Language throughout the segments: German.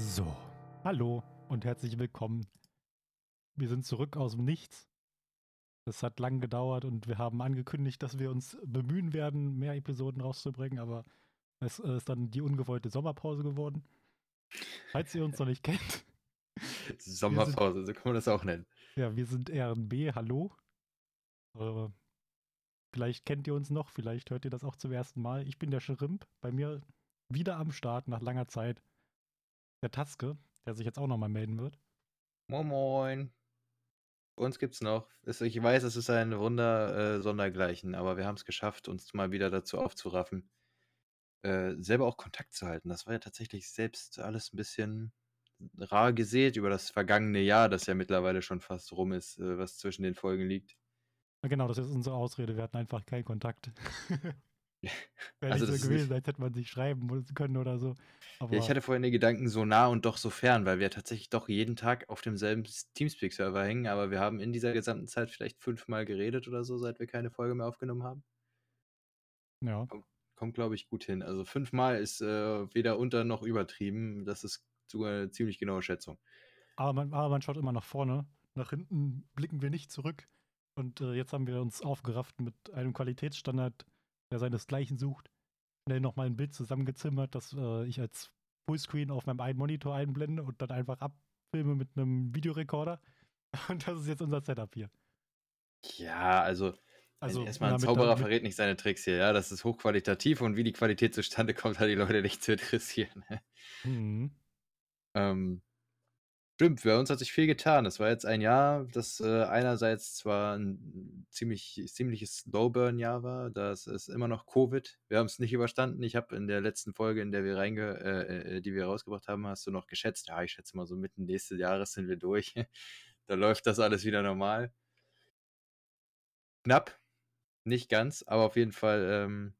So, hallo und herzlich willkommen. Wir sind zurück aus dem Nichts. Es hat lang gedauert und wir haben angekündigt, dass wir uns bemühen werden, mehr Episoden rauszubringen, aber es äh, ist dann die ungewollte Sommerpause geworden. Falls ihr uns noch nicht kennt. Sommerpause, so kann man das auch nennen. Ja, wir sind RNB, hallo. Äh, vielleicht kennt ihr uns noch, vielleicht hört ihr das auch zum ersten Mal. Ich bin der Schrimp, bei mir wieder am Start nach langer Zeit. Der Taske, der sich jetzt auch nochmal melden wird. Moin Moin. Uns gibt's noch. Ich weiß, es ist ein Wunder äh, sondergleichen, aber wir haben es geschafft, uns mal wieder dazu aufzuraffen, äh, selber auch Kontakt zu halten. Das war ja tatsächlich selbst alles ein bisschen rar gesät über das vergangene Jahr, das ja mittlerweile schon fast rum ist, äh, was zwischen den Folgen liegt. Na genau, das ist unsere Ausrede. Wir hatten einfach keinen Kontakt. Wäre Also, nicht das so gewesen, nicht- als hätte man sich schreiben können oder so. Aber Ja, ich hatte vorhin den Gedanken so nah und doch so fern, weil wir tatsächlich doch jeden Tag auf demselben Teamspeak-Server hängen, aber wir haben in dieser gesamten Zeit vielleicht fünfmal geredet oder so, seit wir keine Folge mehr aufgenommen haben. ja. Kommt, glaube ich, gut hin. Also fünfmal ist äh, weder unter noch übertrieben. Das ist sogar eine ziemlich genaue Schätzung. Aber man, aber man schaut immer nach vorne. Nach hinten blicken wir nicht zurück. Und äh, jetzt haben wir uns aufgerafft mit einem Qualitätsstandard, der seinesgleichen sucht. Schnell nochmal ein Bild zusammengezimmert, das äh, ich als Fullscreen auf meinem einen Monitor einblende und dann einfach abfilme mit einem Videorekorder. Und das ist jetzt unser Setup hier. Ja, also, Also erstmal ein Zauberer damit- verrät nicht seine Tricks hier, ja. Das ist hochqualitativ und wie die Qualität zustande kommt, hat die Leute nicht zu interessieren. Mhm. Ähm, stimmt, bei uns hat sich viel getan. Es war jetzt ein Jahr, das äh, einerseits zwar ein ziemlich, ziemliches Slowburn-Jahr war, das ist immer noch Covid. Wir haben es nicht überstanden. Ich habe in der letzten Folge, in der wir reinge, äh, äh, die wir rausgebracht haben, hast du noch geschätzt. Ja, ich schätze mal so mitten nächstes Jahres sind wir durch. da läuft das alles wieder normal. Knapp, nicht ganz, aber auf jeden Fall ähm,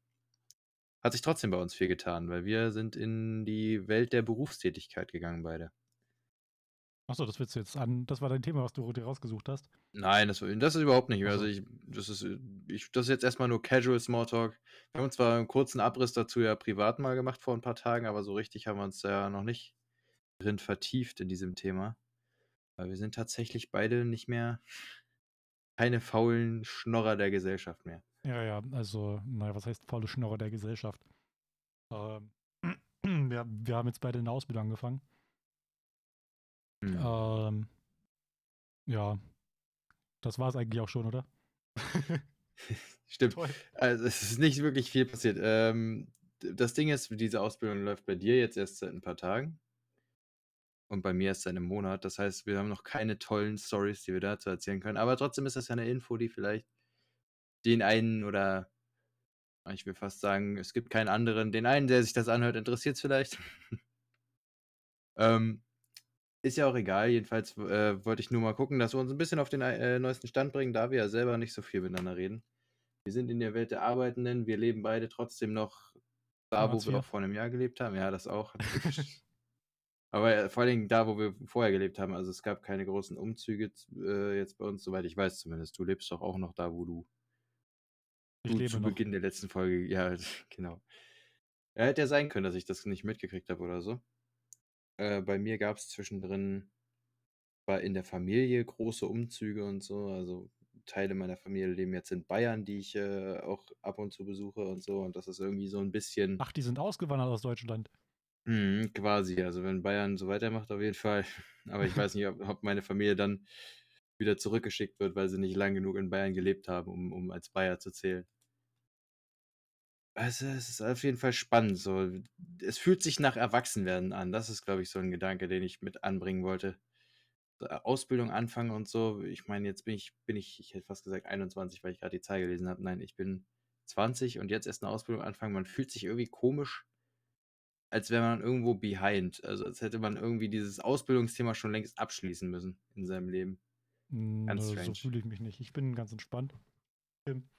hat sich trotzdem bei uns viel getan, weil wir sind in die Welt der Berufstätigkeit gegangen beide. Achso, das willst du jetzt an. Das war dein Thema, was du dir rausgesucht hast. Nein, das, das ist überhaupt nicht mehr. Also ich, das ist, ich, das ist jetzt erstmal nur Casual Smalltalk. Wir haben zwar einen kurzen Abriss dazu ja privat mal gemacht vor ein paar Tagen, aber so richtig haben wir uns ja noch nicht drin vertieft in diesem Thema. Weil wir sind tatsächlich beide nicht mehr keine faulen Schnorrer der Gesellschaft mehr. Ja, ja, also, naja, was heißt faule Schnorrer der Gesellschaft? Ähm, wir, wir haben jetzt beide eine Ausbildung angefangen. Hm. Ähm, ja, das war es eigentlich auch schon, oder? Stimmt. Toll. Also es ist nicht wirklich viel passiert. Ähm, das Ding ist, diese Ausbildung läuft bei dir jetzt erst seit ein paar Tagen. Und bei mir erst seit einem Monat. Das heißt, wir haben noch keine tollen Stories, die wir dazu erzählen können. Aber trotzdem ist das ja eine Info, die vielleicht den einen oder ich will fast sagen, es gibt keinen anderen, den einen, der sich das anhört, interessiert es vielleicht. ähm, ist ja auch egal. Jedenfalls äh, wollte ich nur mal gucken, dass wir uns ein bisschen auf den äh, neuesten Stand bringen, da wir ja selber nicht so viel miteinander reden. Wir sind in der Welt der Arbeitenden, wir leben beide trotzdem noch da, wo Hartz wir IV. auch vor einem Jahr gelebt haben. Ja, das auch. Aber äh, vor allen Dingen da, wo wir vorher gelebt haben. Also es gab keine großen Umzüge äh, jetzt bei uns, soweit ich weiß zumindest. Du lebst doch auch noch da, wo du, Ich du lebe zu noch. Beginn der letzten Folge, ja, genau. Ja, hätte ja sein können, dass ich das nicht mitgekriegt habe oder so. Äh, bei mir gab es zwischendrin, war in der Familie große Umzüge und so. Also Teile meiner Familie leben jetzt in Bayern, die ich äh, auch ab und zu besuche und so. Und das ist irgendwie so ein bisschen Ach, die sind ausgewandert aus Deutschland. Mhm, quasi. Also wenn Bayern so weitermacht, auf jeden Fall. Aber ich weiß nicht, ob, ob meine Familie dann wieder zurückgeschickt wird, weil sie nicht lang genug in Bayern gelebt haben, um, um als Bayer zu zählen. Also es ist auf jeden Fall spannend. So, es fühlt sich nach Erwachsenwerden an. Das ist, glaube ich, so ein Gedanke, den ich mit anbringen wollte. So, Ausbildung anfangen und so. Ich meine, jetzt bin ich, bin ich, ich hätte fast gesagt 21, weil ich gerade die Zahl gelesen habe. Nein, ich bin 20 und jetzt erst eine Ausbildung anfangen. Man fühlt sich irgendwie komisch, als wäre man irgendwo behind. Also als hätte man irgendwie dieses Ausbildungsthema schon längst abschließen müssen in seinem Leben. Hm, Ganz nö, so strange. fühle ich mich nicht. Ich bin ganz entspannt. Ähm,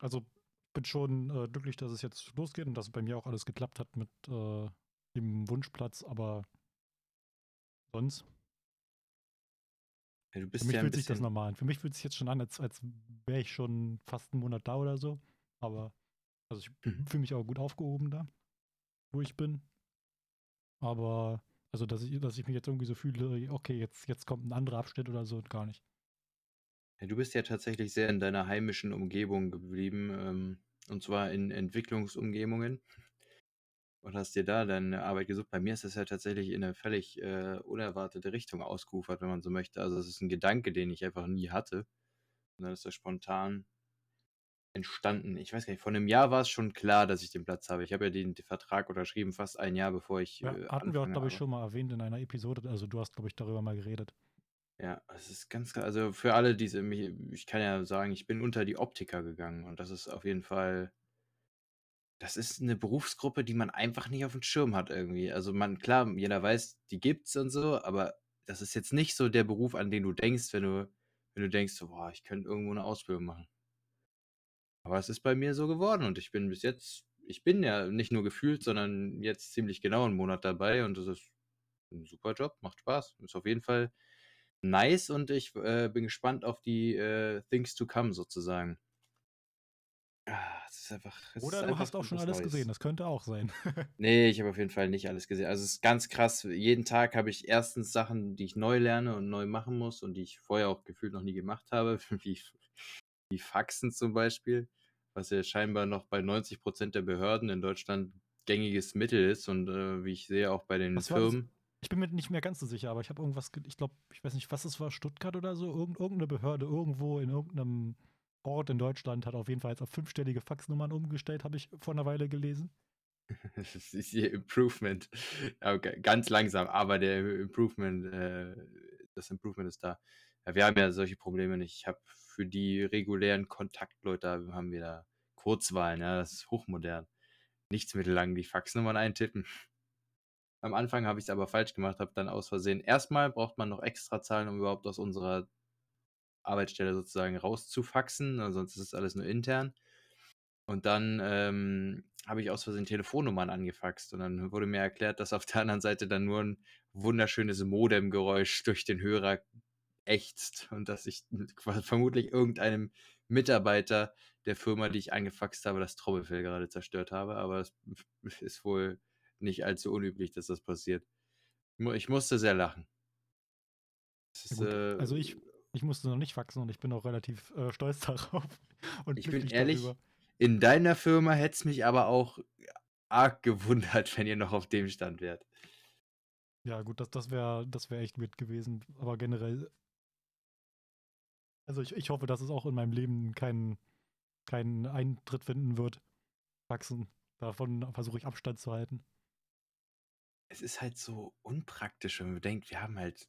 Also bin schon äh, glücklich, dass es jetzt losgeht und dass bei mir auch alles geklappt hat mit äh, dem Wunschplatz, aber sonst. Ja, Für mich ja fühlt sich das normal an. Für mich fühlt es sich jetzt schon an, als, als wäre ich schon fast einen Monat da oder so. Aber, also ich Mhm. fühle mich auch gut aufgehoben da, wo ich bin. Aber Also, dass ich, dass ich mich jetzt irgendwie so fühle, okay, jetzt, jetzt kommt ein anderer Abschnitt oder so, gar nicht. Ja, du bist ja tatsächlich sehr in deiner heimischen Umgebung geblieben, ähm, und zwar in Entwicklungsumgebungen und hast dir da deine Arbeit gesucht. Bei mir ist das ja tatsächlich in eine völlig äh, unerwartete Richtung ausgeufert, wenn man so möchte. Also es ist ein Gedanke, den ich einfach nie hatte. Und dann ist das spontan entstanden. Ich weiß gar nicht, vor einem Jahr war es schon klar, dass ich den Platz habe. Ich habe ja den Vertrag unterschrieben, fast ein Jahr bevor ich. Ja, äh, hatten wir auch, glaube ich, schon mal erwähnt in einer Episode. Also du hast, glaube ich, darüber mal geredet. Ja, es ist ganz klar. Also für alle, die mich, ich kann ja sagen, ich bin unter die Optiker gegangen und das ist auf jeden Fall, das ist eine Berufsgruppe, die man einfach nicht auf dem Schirm hat irgendwie. Also man, klar, jeder weiß, die gibt's und so, aber das ist jetzt nicht so der Beruf, an den du denkst, wenn du, wenn du denkst, so, boah, ich könnte irgendwo eine Ausbildung machen. Aber es ist bei mir so geworden und ich bin bis jetzt, ich bin ja nicht nur gefühlt, sondern jetzt ziemlich genau einen Monat dabei und das ist ein super Job, macht Spaß. Ist auf jeden Fall nice und ich äh, bin gespannt auf die äh, Things to come sozusagen. Ah, es ist einfach. ist Oder du einfach hast auch schon alles Neues. gesehen, das könnte auch sein. Nee, ich habe auf jeden Fall nicht alles gesehen. Also es ist ganz krass. Jeden Tag habe ich erstens Sachen, die ich neu lerne und neu machen muss und die ich vorher auch gefühlt noch nie gemacht habe, wie, wie Faxen zum Beispiel, was ja scheinbar noch bei 90% der Behörden in Deutschland gängiges Mittel ist und äh, wie ich sehe auch bei den Was das? Firmen. Ich bin mir nicht mehr ganz so sicher, aber ich habe irgendwas, ge- ich glaube, ich weiß nicht, was es war, Stuttgart oder so, irgend, irgendeine Behörde irgendwo in irgendeinem Ort in Deutschland hat auf jeden Fall jetzt auf fünfstellige Faxnummern umgestellt, habe ich vor einer Weile gelesen. Das ist hier Improvement. Okay, ganz langsam, aber der Improvement, äh, das Improvement ist da. Wir haben ja solche Probleme nicht. Ich habe für die regulären Kontaktleute haben wir da Kurzwahlen, ja, das ist hochmodern. Nichts mittellang die Faxnummern eintippen. Am Anfang habe ich es aber falsch gemacht, habe dann aus Versehen. Erstmal braucht man noch extra Zahlen, um überhaupt aus unserer Arbeitsstelle sozusagen rauszufaxen, also sonst ist es alles nur intern. Und dann ähm, habe ich aus Versehen Telefonnummern angefaxt und dann wurde mir erklärt, dass auf der anderen Seite dann nur ein wunderschönes Modemgeräusch durch den Hörer ächzt und dass ich vermutlich irgendeinem Mitarbeiter der Firma, die ich angefaxt habe, das Trommelfell gerade zerstört habe. Aber es ist wohl nicht allzu unüblich, dass das passiert. Ich musste sehr lachen. Ist, äh, also ich, ich musste noch nicht faxen und ich bin auch relativ äh, stolz darauf. Und Ich bin ehrlich, darüber. in deiner Firma hätte es mich aber auch arg gewundert, wenn ihr noch auf dem Stand wärt. Ja, gut, das, das wäre das wär echt weird gewesen. Aber generell, also ich, ich hoffe, dass es auch in meinem Leben keinen keinen Eintritt finden wird. Faxen. Davon versuche ich Abstand zu halten. Es ist halt so unpraktisch, wenn man denkt, wir haben halt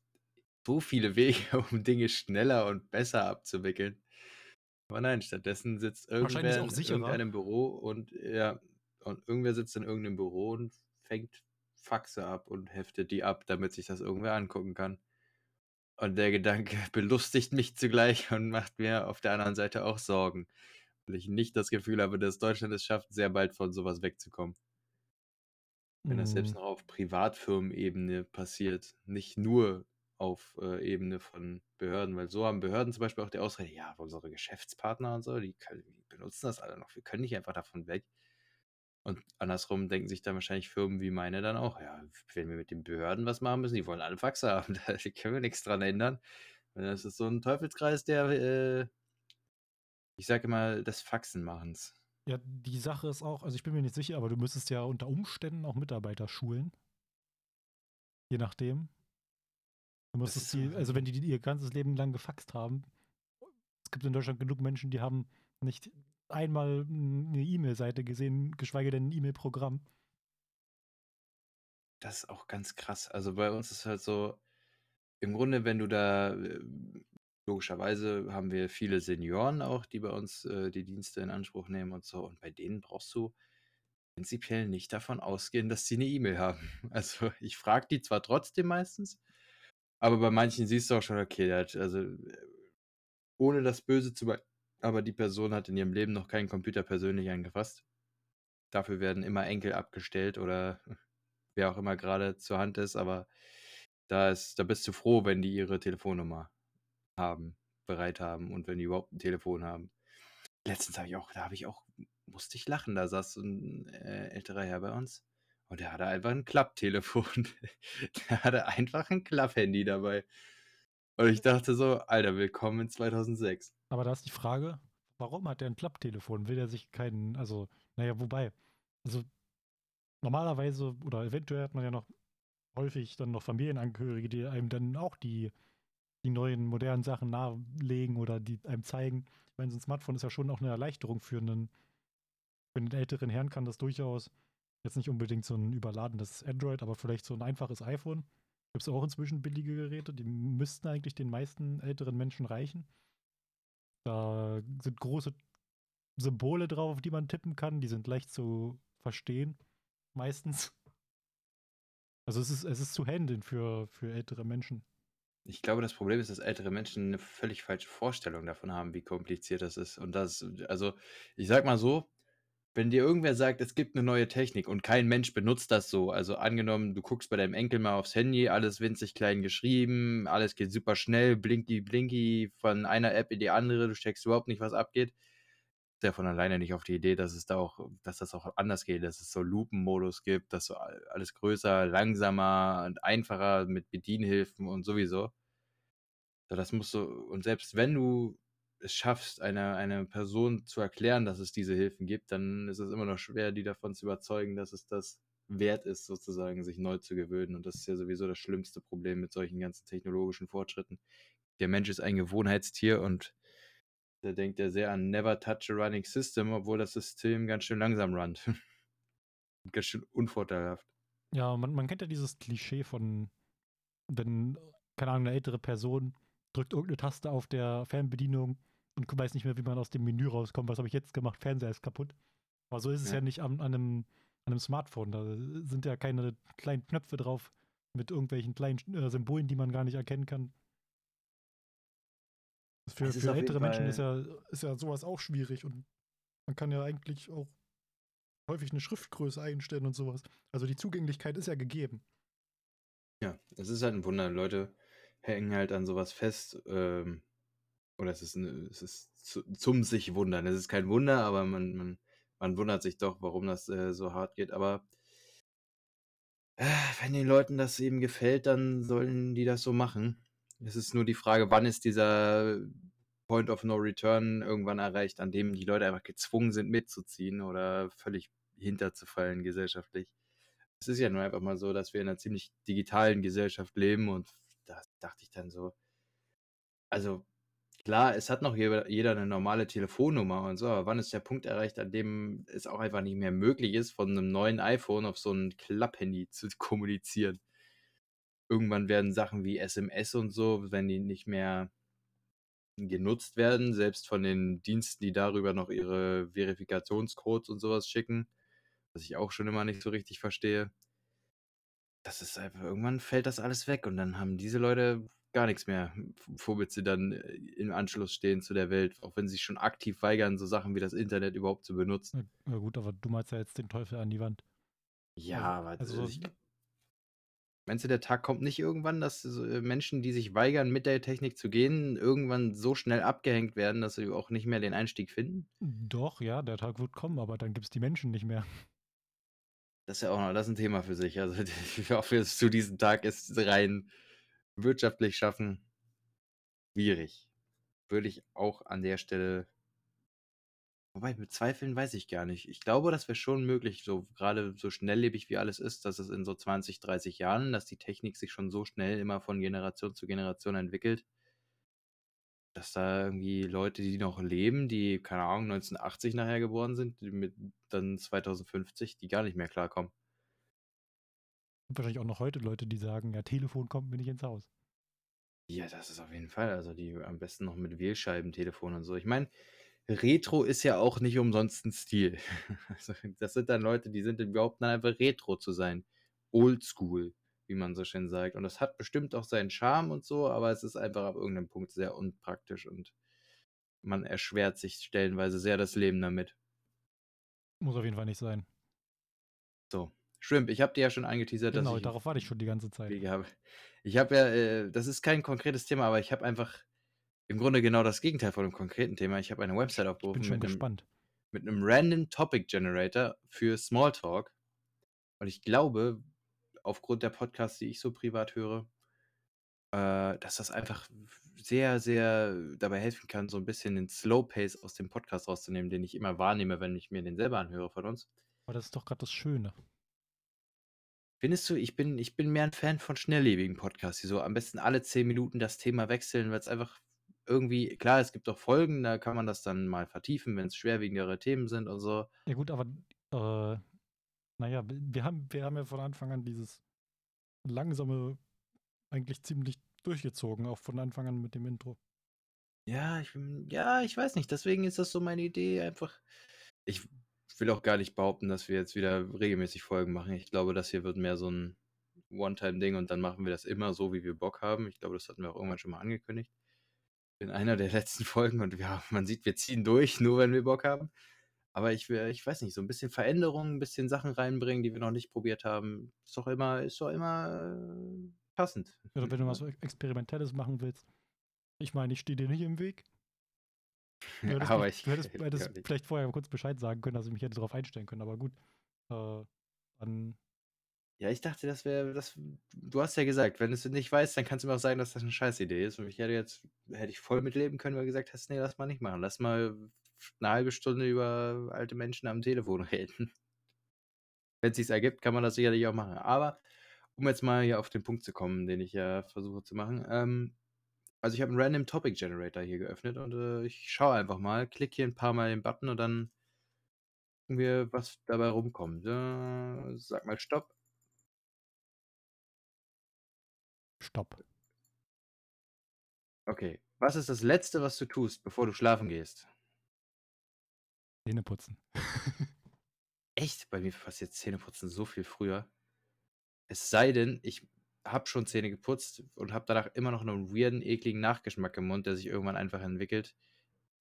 so viele Wege, um Dinge schneller und besser abzuwickeln. Aber nein, stattdessen sitzt irgendwer in irgendeinem Büro und ja, und irgendwer sitzt in irgendeinem Büro und fängt Faxe ab und heftet die ab, damit sich das irgendwer angucken kann. Und der Gedanke belustigt mich zugleich und macht mir auf der anderen Seite auch Sorgen. Weil ich nicht das Gefühl habe, dass Deutschland es schafft, sehr bald von sowas wegzukommen. Wenn das selbst Mm, noch auf Privatfirmenebene passiert, nicht nur auf äh, Ebene von Behörden, weil so haben Behörden zum Beispiel auch die Ausrede, ja, unsere Geschäftspartner und so, die, können, die benutzen das alle noch, wir können nicht einfach davon weg. Und andersrum denken sich dann wahrscheinlich Firmen wie meine dann auch, ja, wenn wir mit den Behörden was machen müssen, die wollen alle Faxe haben, da können wir nichts dran ändern. Das ist so ein Teufelskreis der, äh, ich sage immer, des Faxenmachens. Ja, die Sache ist auch, also ich bin mir nicht sicher, aber du müsstest ja unter Umständen auch Mitarbeiter schulen. Je nachdem. Du ist die, so- also wenn die, die ihr ganzes Leben lang gefaxt haben, es gibt in Deutschland genug Menschen, die haben nicht einmal eine E-Mail-Seite gesehen, geschweige denn ein E-Mail-Programm. Das ist auch ganz krass. Also bei uns ist halt so, im Grunde, wenn du da, äh, logischerweise haben wir viele Senioren auch, die bei uns äh, die Dienste in Anspruch nehmen und so. Und bei denen brauchst du prinzipiell nicht davon ausgehen, dass sie eine E-Mail haben. Also ich frage die zwar trotzdem meistens, aber bei manchen siehst du auch schon, okay, der also ohne das Böse zu be aber die Person hat in ihrem Leben noch keinen Computer persönlich angefasst. Dafür werden immer Enkel abgestellt oder wer auch immer gerade zur Hand ist, aber da ist, da bist du froh, wenn die ihre Telefonnummer haben, bereit haben und wenn die überhaupt ein Telefon haben. Letztens habe ich auch, da habe ich auch, musste ich lachen, da saß ein äh, älterer Herr bei uns Und der hatte einfach ein Klapptelefon. Der hatte einfach ein Klapphandy dabei. Und ich dachte so, Alter, willkommen in 2006. Aber da ist die Frage, warum hat der ein Klapptelefon? Will er sich keinen, also, naja, wobei, also normalerweise oder eventuell hat man ja noch häufig dann noch Familienangehörige, die einem dann auch die, die neuen modernen Sachen nahelegen oder die einem zeigen. Ich meine, so ein Smartphone ist ja schon auch eine Erleichterung für einen, für einen älteren Herrn kann das durchaus jetzt nicht unbedingt so ein überladenes Android, aber vielleicht so ein einfaches iPhone. Gibt es auch inzwischen billige Geräte, die müssten eigentlich den meisten älteren Menschen reichen. Da sind große Symbole drauf, auf die man tippen kann, die sind leicht zu verstehen, meistens. Also es ist, es ist zu handeln für, für ältere Menschen. Ich glaube, das Problem ist, dass ältere Menschen eine völlig falsche Vorstellung davon haben, wie kompliziert das ist. Und das, also, ich sag mal so, wenn dir irgendwer sagt, es gibt eine neue Technik und kein Mensch benutzt das so, also angenommen, du guckst bei deinem Enkel mal aufs Handy, alles winzig klein geschrieben, alles geht super schnell, blinky blinky von einer App in die andere, du checkst überhaupt nicht, was abgeht. Der von alleine nicht auf die Idee, dass es da auch, dass das auch anders geht, dass es so Lupenmodus gibt, dass so alles größer, langsamer und einfacher mit Bedienhilfen und sowieso. So, das musst du, und selbst wenn du es schaffst, einer eine Person zu erklären, dass es diese Hilfen gibt, dann ist es immer noch schwer, die davon zu überzeugen, dass es das wert ist, sozusagen, sich neu zu gewöhnen. Und das ist ja sowieso das schlimmste Problem mit solchen ganzen technologischen Fortschritten. Der Mensch ist ein Gewohnheitstier und der denkt ja sehr an Never Touch a Running System, obwohl das System ganz schön langsam runnt. ganz schön unvorteilhaft. Ja, man, man kennt ja dieses Klischee von, wenn, keine Ahnung, eine ältere Person drückt irgendeine Taste auf der Fernbedienung und weiß nicht mehr, wie man aus dem Menü rauskommt. Was habe ich jetzt gemacht? Fernseher ist kaputt. Aber so ist es ja, ja nicht an, an, einem, an einem Smartphone. Da sind ja keine kleinen Knöpfe drauf mit irgendwelchen kleinen äh, Symbolen, die man gar nicht erkennen kann. Für, für ältere Menschen ist ja, ist ja sowas auch schwierig und man kann ja eigentlich auch häufig eine Schriftgröße einstellen und sowas. Also die Zugänglichkeit ist ja gegeben. Ja, es ist halt ein Wunder. Leute hängen halt an sowas fest. Ähm, oder es ist, eine, es ist zu, zum sich wundern. Es ist kein Wunder, aber man, man, man wundert sich doch, warum das äh, so hart geht. Aber äh, wenn den Leuten das eben gefällt, dann sollen die das so machen. Es ist nur die Frage, wann ist dieser Point of No Return irgendwann erreicht, an dem die Leute einfach gezwungen sind mitzuziehen oder völlig hinterzufallen gesellschaftlich. Es ist ja nur einfach mal so, dass wir in einer ziemlich digitalen Gesellschaft leben und da dachte ich dann so, also Klar, es hat noch jeder, eine normale Telefonnummer und so, aber wann ist der Punkt erreicht, an dem es auch einfach nicht mehr möglich ist, von einem neuen iPhone auf so ein Klapphandy zu kommunizieren? Irgendwann werden Sachen wie SMS und so, wenn die nicht mehr genutzt werden, selbst von den Diensten, die darüber noch ihre Verifikationscodes und sowas schicken, was ich auch schon immer nicht so richtig verstehe. Das ist einfach, irgendwann fällt das alles weg und dann haben diese Leute gar nichts mehr, womit sie dann äh, im Anschluss stehen zu der Welt, auch wenn sie sich schon aktiv weigern, so Sachen wie das Internet überhaupt zu benutzen. Ja, gut, aber du meinst ja jetzt den Teufel an die Wand. Ja, also, aber also, ich, meinst du, der Tag kommt nicht irgendwann, dass äh, Menschen, die sich weigern, mit der Technik zu gehen, irgendwann so schnell abgehängt werden, dass sie auch nicht mehr den Einstieg finden? Doch, ja, der Tag wird kommen, aber dann gibt es die Menschen nicht mehr. Das ist ja auch noch, das ist ein Thema für sich. Also ich hoffe, es zu diesem Tag ist rein wirtschaftlich schaffen, schwierig. Würde ich auch an der Stelle. Wobei, bezweifeln weiß ich gar nicht. Ich glaube, das wäre schon möglich, so gerade so schnelllebig wie alles ist, dass es in so 20, 30 Jahren, dass die Technik sich schon so schnell immer von Generation zu Generation entwickelt, dass da irgendwie Leute, die noch leben, die, keine Ahnung, 1980 nachher geboren sind, mit dann 2050, die gar nicht mehr klarkommen wahrscheinlich auch noch heute Leute, die sagen, ja, Telefon kommt mir nicht ins Haus. Ja, das ist auf jeden Fall. Also die am besten noch mit Wählscheibentelefon und so. Ich meine, Retro ist ja auch nicht umsonst ein Stil. Also, das sind dann Leute, die sind überhaupt dann einfach Retro zu sein. Oldschool, wie man so schön sagt. Und das hat bestimmt auch seinen Charme und so, aber es ist einfach ab irgendeinem Punkt sehr unpraktisch und man erschwert sich stellenweise sehr das Leben damit. Muss auf jeden Fall nicht sein. So, Shrimp, ich habe dir ja schon angeteasert, genau, dass ich. darauf warte ich schon die ganze Zeit. Habe. Ich habe ja, äh, das ist kein konkretes Thema, aber ich habe einfach im Grunde genau das Gegenteil von einem konkreten Thema. Ich habe eine Website aufgerufen. Mit gespannt. Einem, mit einem Random Topic Generator für Smalltalk. Und ich glaube, aufgrund der Podcasts, die ich so privat höre, äh, dass das einfach sehr, sehr dabei helfen kann, so ein bisschen den Slow Pace aus dem Podcast rauszunehmen, den ich immer wahrnehme, wenn ich mir den selber anhöre von uns. Aber das ist doch gerade das Schöne. Findest du, ich bin, ich bin mehr ein Fan von schnelllebigen Podcasts, die so am besten alle 10 Minuten das Thema wechseln, weil es einfach irgendwie, klar, es gibt auch Folgen, da kann man das dann mal vertiefen, wenn es schwerwiegendere Themen sind und so. Ja gut, aber äh, naja, wir haben, wir haben ja von Anfang an dieses langsame eigentlich ziemlich durchgezogen, auch von Anfang an mit dem Intro. Ja, ich, ja, ich weiß nicht. Deswegen ist das so meine Idee. Einfach. Ich will auch gar nicht behaupten, dass wir jetzt wieder regelmäßig Folgen machen. Ich glaube, das hier wird mehr so ein One-Time-Ding und dann machen wir das immer so, wie wir Bock haben. Ich glaube, das hatten wir auch irgendwann schon mal angekündigt. In einer der letzten Folgen und ja, man sieht, wir ziehen durch, nur wenn wir Bock haben. Aber ich will, ich weiß nicht, so ein bisschen Veränderung, ein bisschen Sachen reinbringen, die wir noch nicht probiert haben. Ist doch immer, ist doch immer passend. Oder wenn du was Experimentelles machen willst. Ich meine, ich stehe dir nicht im Weg. Du hättest, aber ich du hättest, hättest vielleicht vorher kurz Bescheid sagen können, dass ich mich hätte darauf einstellen können, aber gut. Äh, dann. Ja, ich dachte, das wäre, das, du hast ja gesagt, wenn du es nicht weißt, dann kannst du mir auch sagen, dass das eine Scheißidee ist. Und ich hätte jetzt, hätte ich voll mitleben können, weil du gesagt hast, nee, lass mal nicht machen. Lass mal eine halbe Stunde über alte Menschen am Telefon reden. Wenn es sich ergibt, kann man das sicherlich auch machen. Aber um jetzt mal hier auf den Punkt zu kommen, den ich ja versuche zu machen. Ähm, also ich habe einen Random Topic Generator hier geöffnet und äh, ich schaue einfach mal, klicke hier ein paar Mal den Button und dann gucken wir, was dabei rumkommt. Äh, sag mal Stopp. Stopp. Okay. Was ist das Letzte, was du tust, bevor du schlafen gehst? Zähne putzen. Echt? Bei mir passiert Zähneputzen so viel früher. Es sei denn, ich habe schon Zähne geputzt und habe danach immer noch einen weirden, ekligen Nachgeschmack im Mund, der sich irgendwann einfach entwickelt.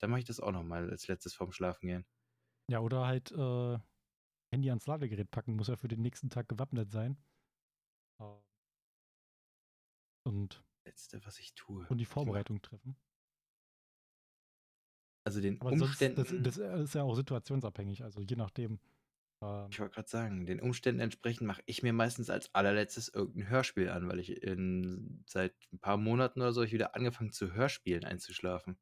Dann mache ich das auch nochmal als letztes vorm Schlafengehen. Ja, oder halt äh, Handy ans Ladegerät packen, muss ja für den nächsten Tag gewappnet sein. Ähm, und. Letzte, was ich tue. Und die Vorbereitung treffen. Also den Aber Umständen. Das, das, ist ja auch situationsabhängig, also je nachdem. Ähm, ich wollte gerade sagen, den Umständen entsprechend mache ich mir meistens als allerletztes irgendein Hörspiel an, weil ich in, seit ein paar Monaten oder so ich wieder angefangen zu Hörspielen einzuschlafen.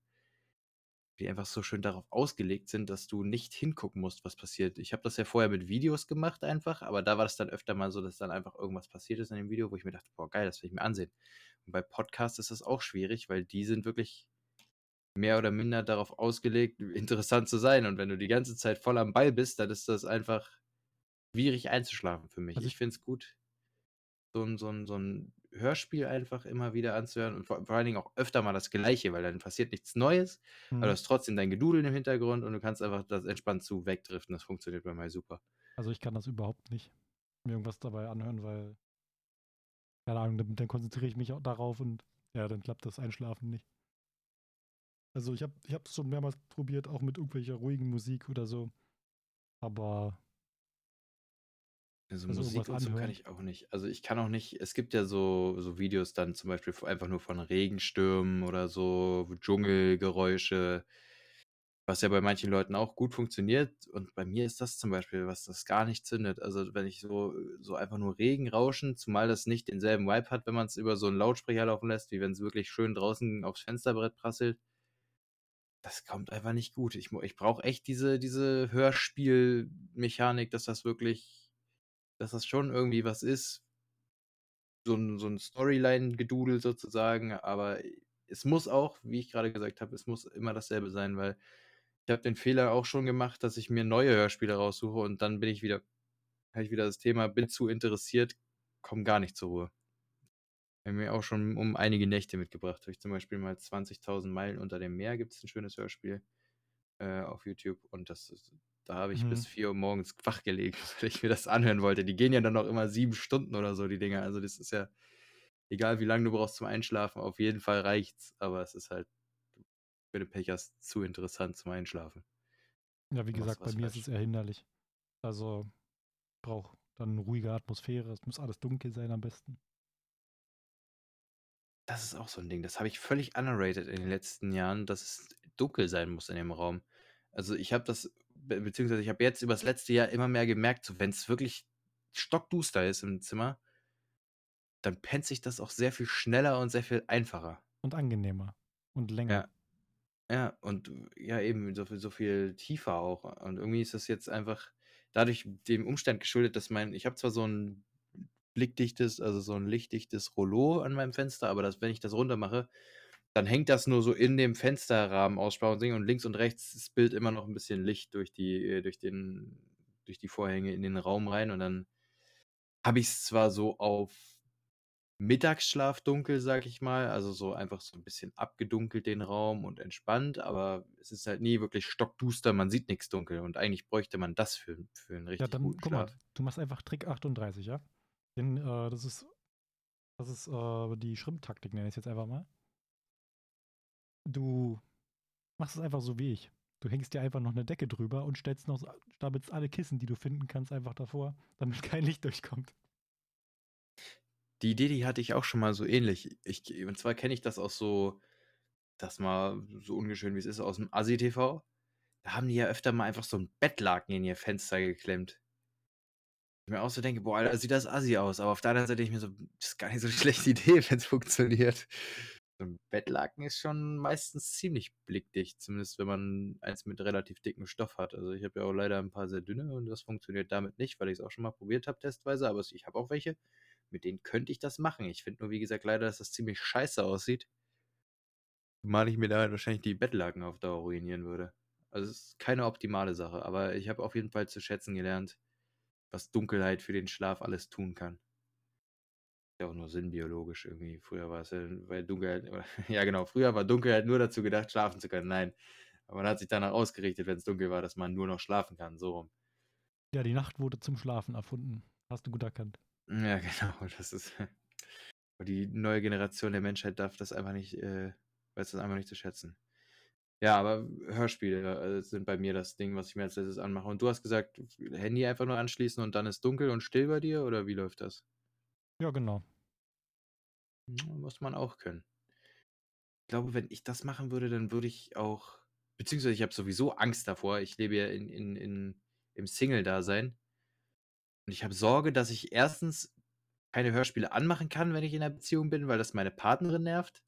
Die einfach so schön darauf ausgelegt sind, dass du nicht hingucken musst, was passiert. Ich habe das ja vorher mit Videos gemacht einfach, aber da war das dann öfter mal so, dass dann einfach irgendwas passiert ist in dem Video, wo ich mir dachte, boah, geil, das will ich mir ansehen. Und bei Podcasts ist das auch schwierig, weil die sind wirklich mehr oder minder darauf ausgelegt, interessant zu sein. Und wenn du die ganze Zeit voll am Ball bist, dann ist das einfach schwierig einzuschlafen für mich. Also ich finde es gut, so ein, so, ein, so ein Hörspiel einfach immer wieder anzuhören und vor, vor allen Dingen auch öfter mal das Gleiche, weil dann passiert nichts Neues, mhm. aber du hast trotzdem dein Gedudeln im Hintergrund und du kannst einfach das entspannt zu wegdriften. Das funktioniert bei mir super. Also ich kann das überhaupt nicht mir irgendwas dabei anhören, weil, keine Ahnung, dann, dann konzentriere ich mich auch darauf und ja, dann klappt das Einschlafen nicht. Also ich habe ich es schon mehrmals probiert, auch mit irgendwelcher ruhigen Musik oder so. Aber also, also Musik und so kann ich auch nicht. Also ich kann auch nicht, es gibt ja so, so Videos dann zum Beispiel einfach nur von Regenstürmen oder so, Dschungelgeräusche, was ja bei manchen Leuten auch gut funktioniert. Und bei mir ist das zum Beispiel, was das gar nicht zündet. Also wenn ich so, so einfach nur Regen rauschen, zumal das nicht denselben Vibe hat, wenn man es über so einen Lautsprecher laufen lässt, wie wenn es wirklich schön draußen aufs Fensterbrett prasselt das kommt einfach nicht gut. Ich, ich brauche echt diese, diese Hörspielmechanik, dass das wirklich, dass das schon irgendwie was ist. So ein, so ein Storyline-Gedudel sozusagen, aber es muss auch, wie ich gerade gesagt habe, es muss immer dasselbe sein, weil ich habe den Fehler auch schon gemacht, dass ich mir neue Hörspiele raussuche und dann bin ich wieder, habe ich wieder das Thema, bin zu interessiert, komme gar nicht zur Ruhe. Wir haben mir auch schon um einige Nächte mitgebracht. Habe ich zum Beispiel mal 20.000 Meilen unter dem Meer, gibt es ein schönes Hörspiel äh, auf YouTube. Und das ist, da habe ich mhm. bis 4 Uhr morgens wach gelegen, weil ich mir das anhören wollte. Die gehen ja dann noch immer sieben Stunden oder so, die Dinger. Also das ist ja, egal wie lange du brauchst zum Einschlafen, auf jeden Fall reicht's. Aber es ist halt, wenn du Pech hast, zu interessant zum Einschlafen. Ja, wie gesagt, bei mir falsch. ist es eher hinderlich. Also, brauche dann eine ruhige Atmosphäre. Es muss alles dunkel sein am besten. Das ist auch so ein Ding. Das habe ich völlig underrated in den letzten Jahren, dass es dunkel sein muss in dem Raum. Also, ich habe das be beziehungsweise ich habe jetzt über das letzte Jahr immer mehr gemerkt, so wenn es wirklich stockduster ist im Zimmer, dann pennt sich das auch sehr viel schneller und sehr viel einfacher. Und angenehmer. Und länger. Ja. Ja, und ja, eben so viel, so viel tiefer auch. Und irgendwie ist das jetzt einfach dadurch dem Umstand geschuldet, dass mein, ich habe zwar so ein blickdichtes, also so ein lichtdichtes Rollo an meinem Fenster, aber das, wenn ich das runter mache, dann hängt das nur so in dem Fensterrahmen aus Spauensing und links und rechts das Bild immer noch ein bisschen Licht durch die, äh, durch den, durch die Vorhänge in den Raum rein und dann habe ich es zwar so auf Mittagsschlaf dunkel, sag ich mal. Also so einfach so ein bisschen abgedunkelt den Raum und entspannt, aber es ist halt nie wirklich stockduster, man sieht nichts dunkel und eigentlich bräuchte man das für, für einen richtig Ja, dann guten guck mal, Schlaf. du machst einfach Trick 38, ja? Den, äh, das ist, das ist äh, die Schrimptaktik, nenne ich es jetzt einfach mal. Du machst es einfach so wie ich. Du hängst dir einfach noch eine Decke drüber und stellst noch, stapelst alle Kissen, die du finden kannst, einfach davor, damit kein Licht durchkommt. Die Idee, die hatte ich auch schon mal so ähnlich. Ich, und zwar kenne ich das auch so, das mal so ungeschön wie es ist, aus dem Assi-TV. Da haben die ja öfter mal einfach so ein Bettlaken in ihr Fenster geklemmt. Ich mir auch so denke, boah, Alter, sieht das Assi aus. Aber auf der anderen Seite denke ich mir so, das ist gar nicht so eine schlechte Idee, wenn es funktioniert. So ein Bettlaken ist schon meistens ziemlich blickdicht, zumindest wenn man eins mit relativ dickem Stoff hat. Also ich habe ja auch leider ein paar sehr dünne und das funktioniert damit nicht, weil ich es auch schon mal probiert habe testweise, aber ich habe auch welche, mit denen könnte ich das machen. Ich finde nur, wie gesagt, leider, dass das ziemlich scheiße aussieht. Zumal ich mir da halt wahrscheinlich die Bettlaken auf Dauer ruinieren würde. Also es ist keine optimale Sache, aber ich habe auf jeden Fall zu schätzen gelernt, was Dunkelheit für den Schlaf alles tun kann. Ja auch nur sinnbiologisch irgendwie. Früher war es ja, weil Dunkelheit, ja genau, früher war Dunkelheit nur dazu gedacht, schlafen zu können. Nein. Aber man hat sich danach ausgerichtet, wenn es dunkel war, dass man nur noch schlafen kann. So rum. Ja, die Nacht wurde zum Schlafen erfunden. Hast du gut erkannt. Ja, genau. Das ist. Die neue Generation der Menschheit darf das einfach nicht, äh, weiß das einfach nicht zu schätzen. Ja, aber Hörspiele äh, sind bei mir das Ding, was ich mir als letztes anmache. Und du hast gesagt, Handy einfach nur anschließen und dann ist dunkel und still bei dir, oder wie läuft das? Ja, genau. Muss man auch können. Ich glaube, wenn ich das machen würde, dann würde ich auch, beziehungsweise ich habe sowieso Angst davor. Ich lebe ja in, in, in, im Single-Dasein. Und ich habe Sorge, dass ich erstens keine Hörspiele anmachen kann, wenn ich in einer Beziehung bin, weil das meine Partnerin nervt.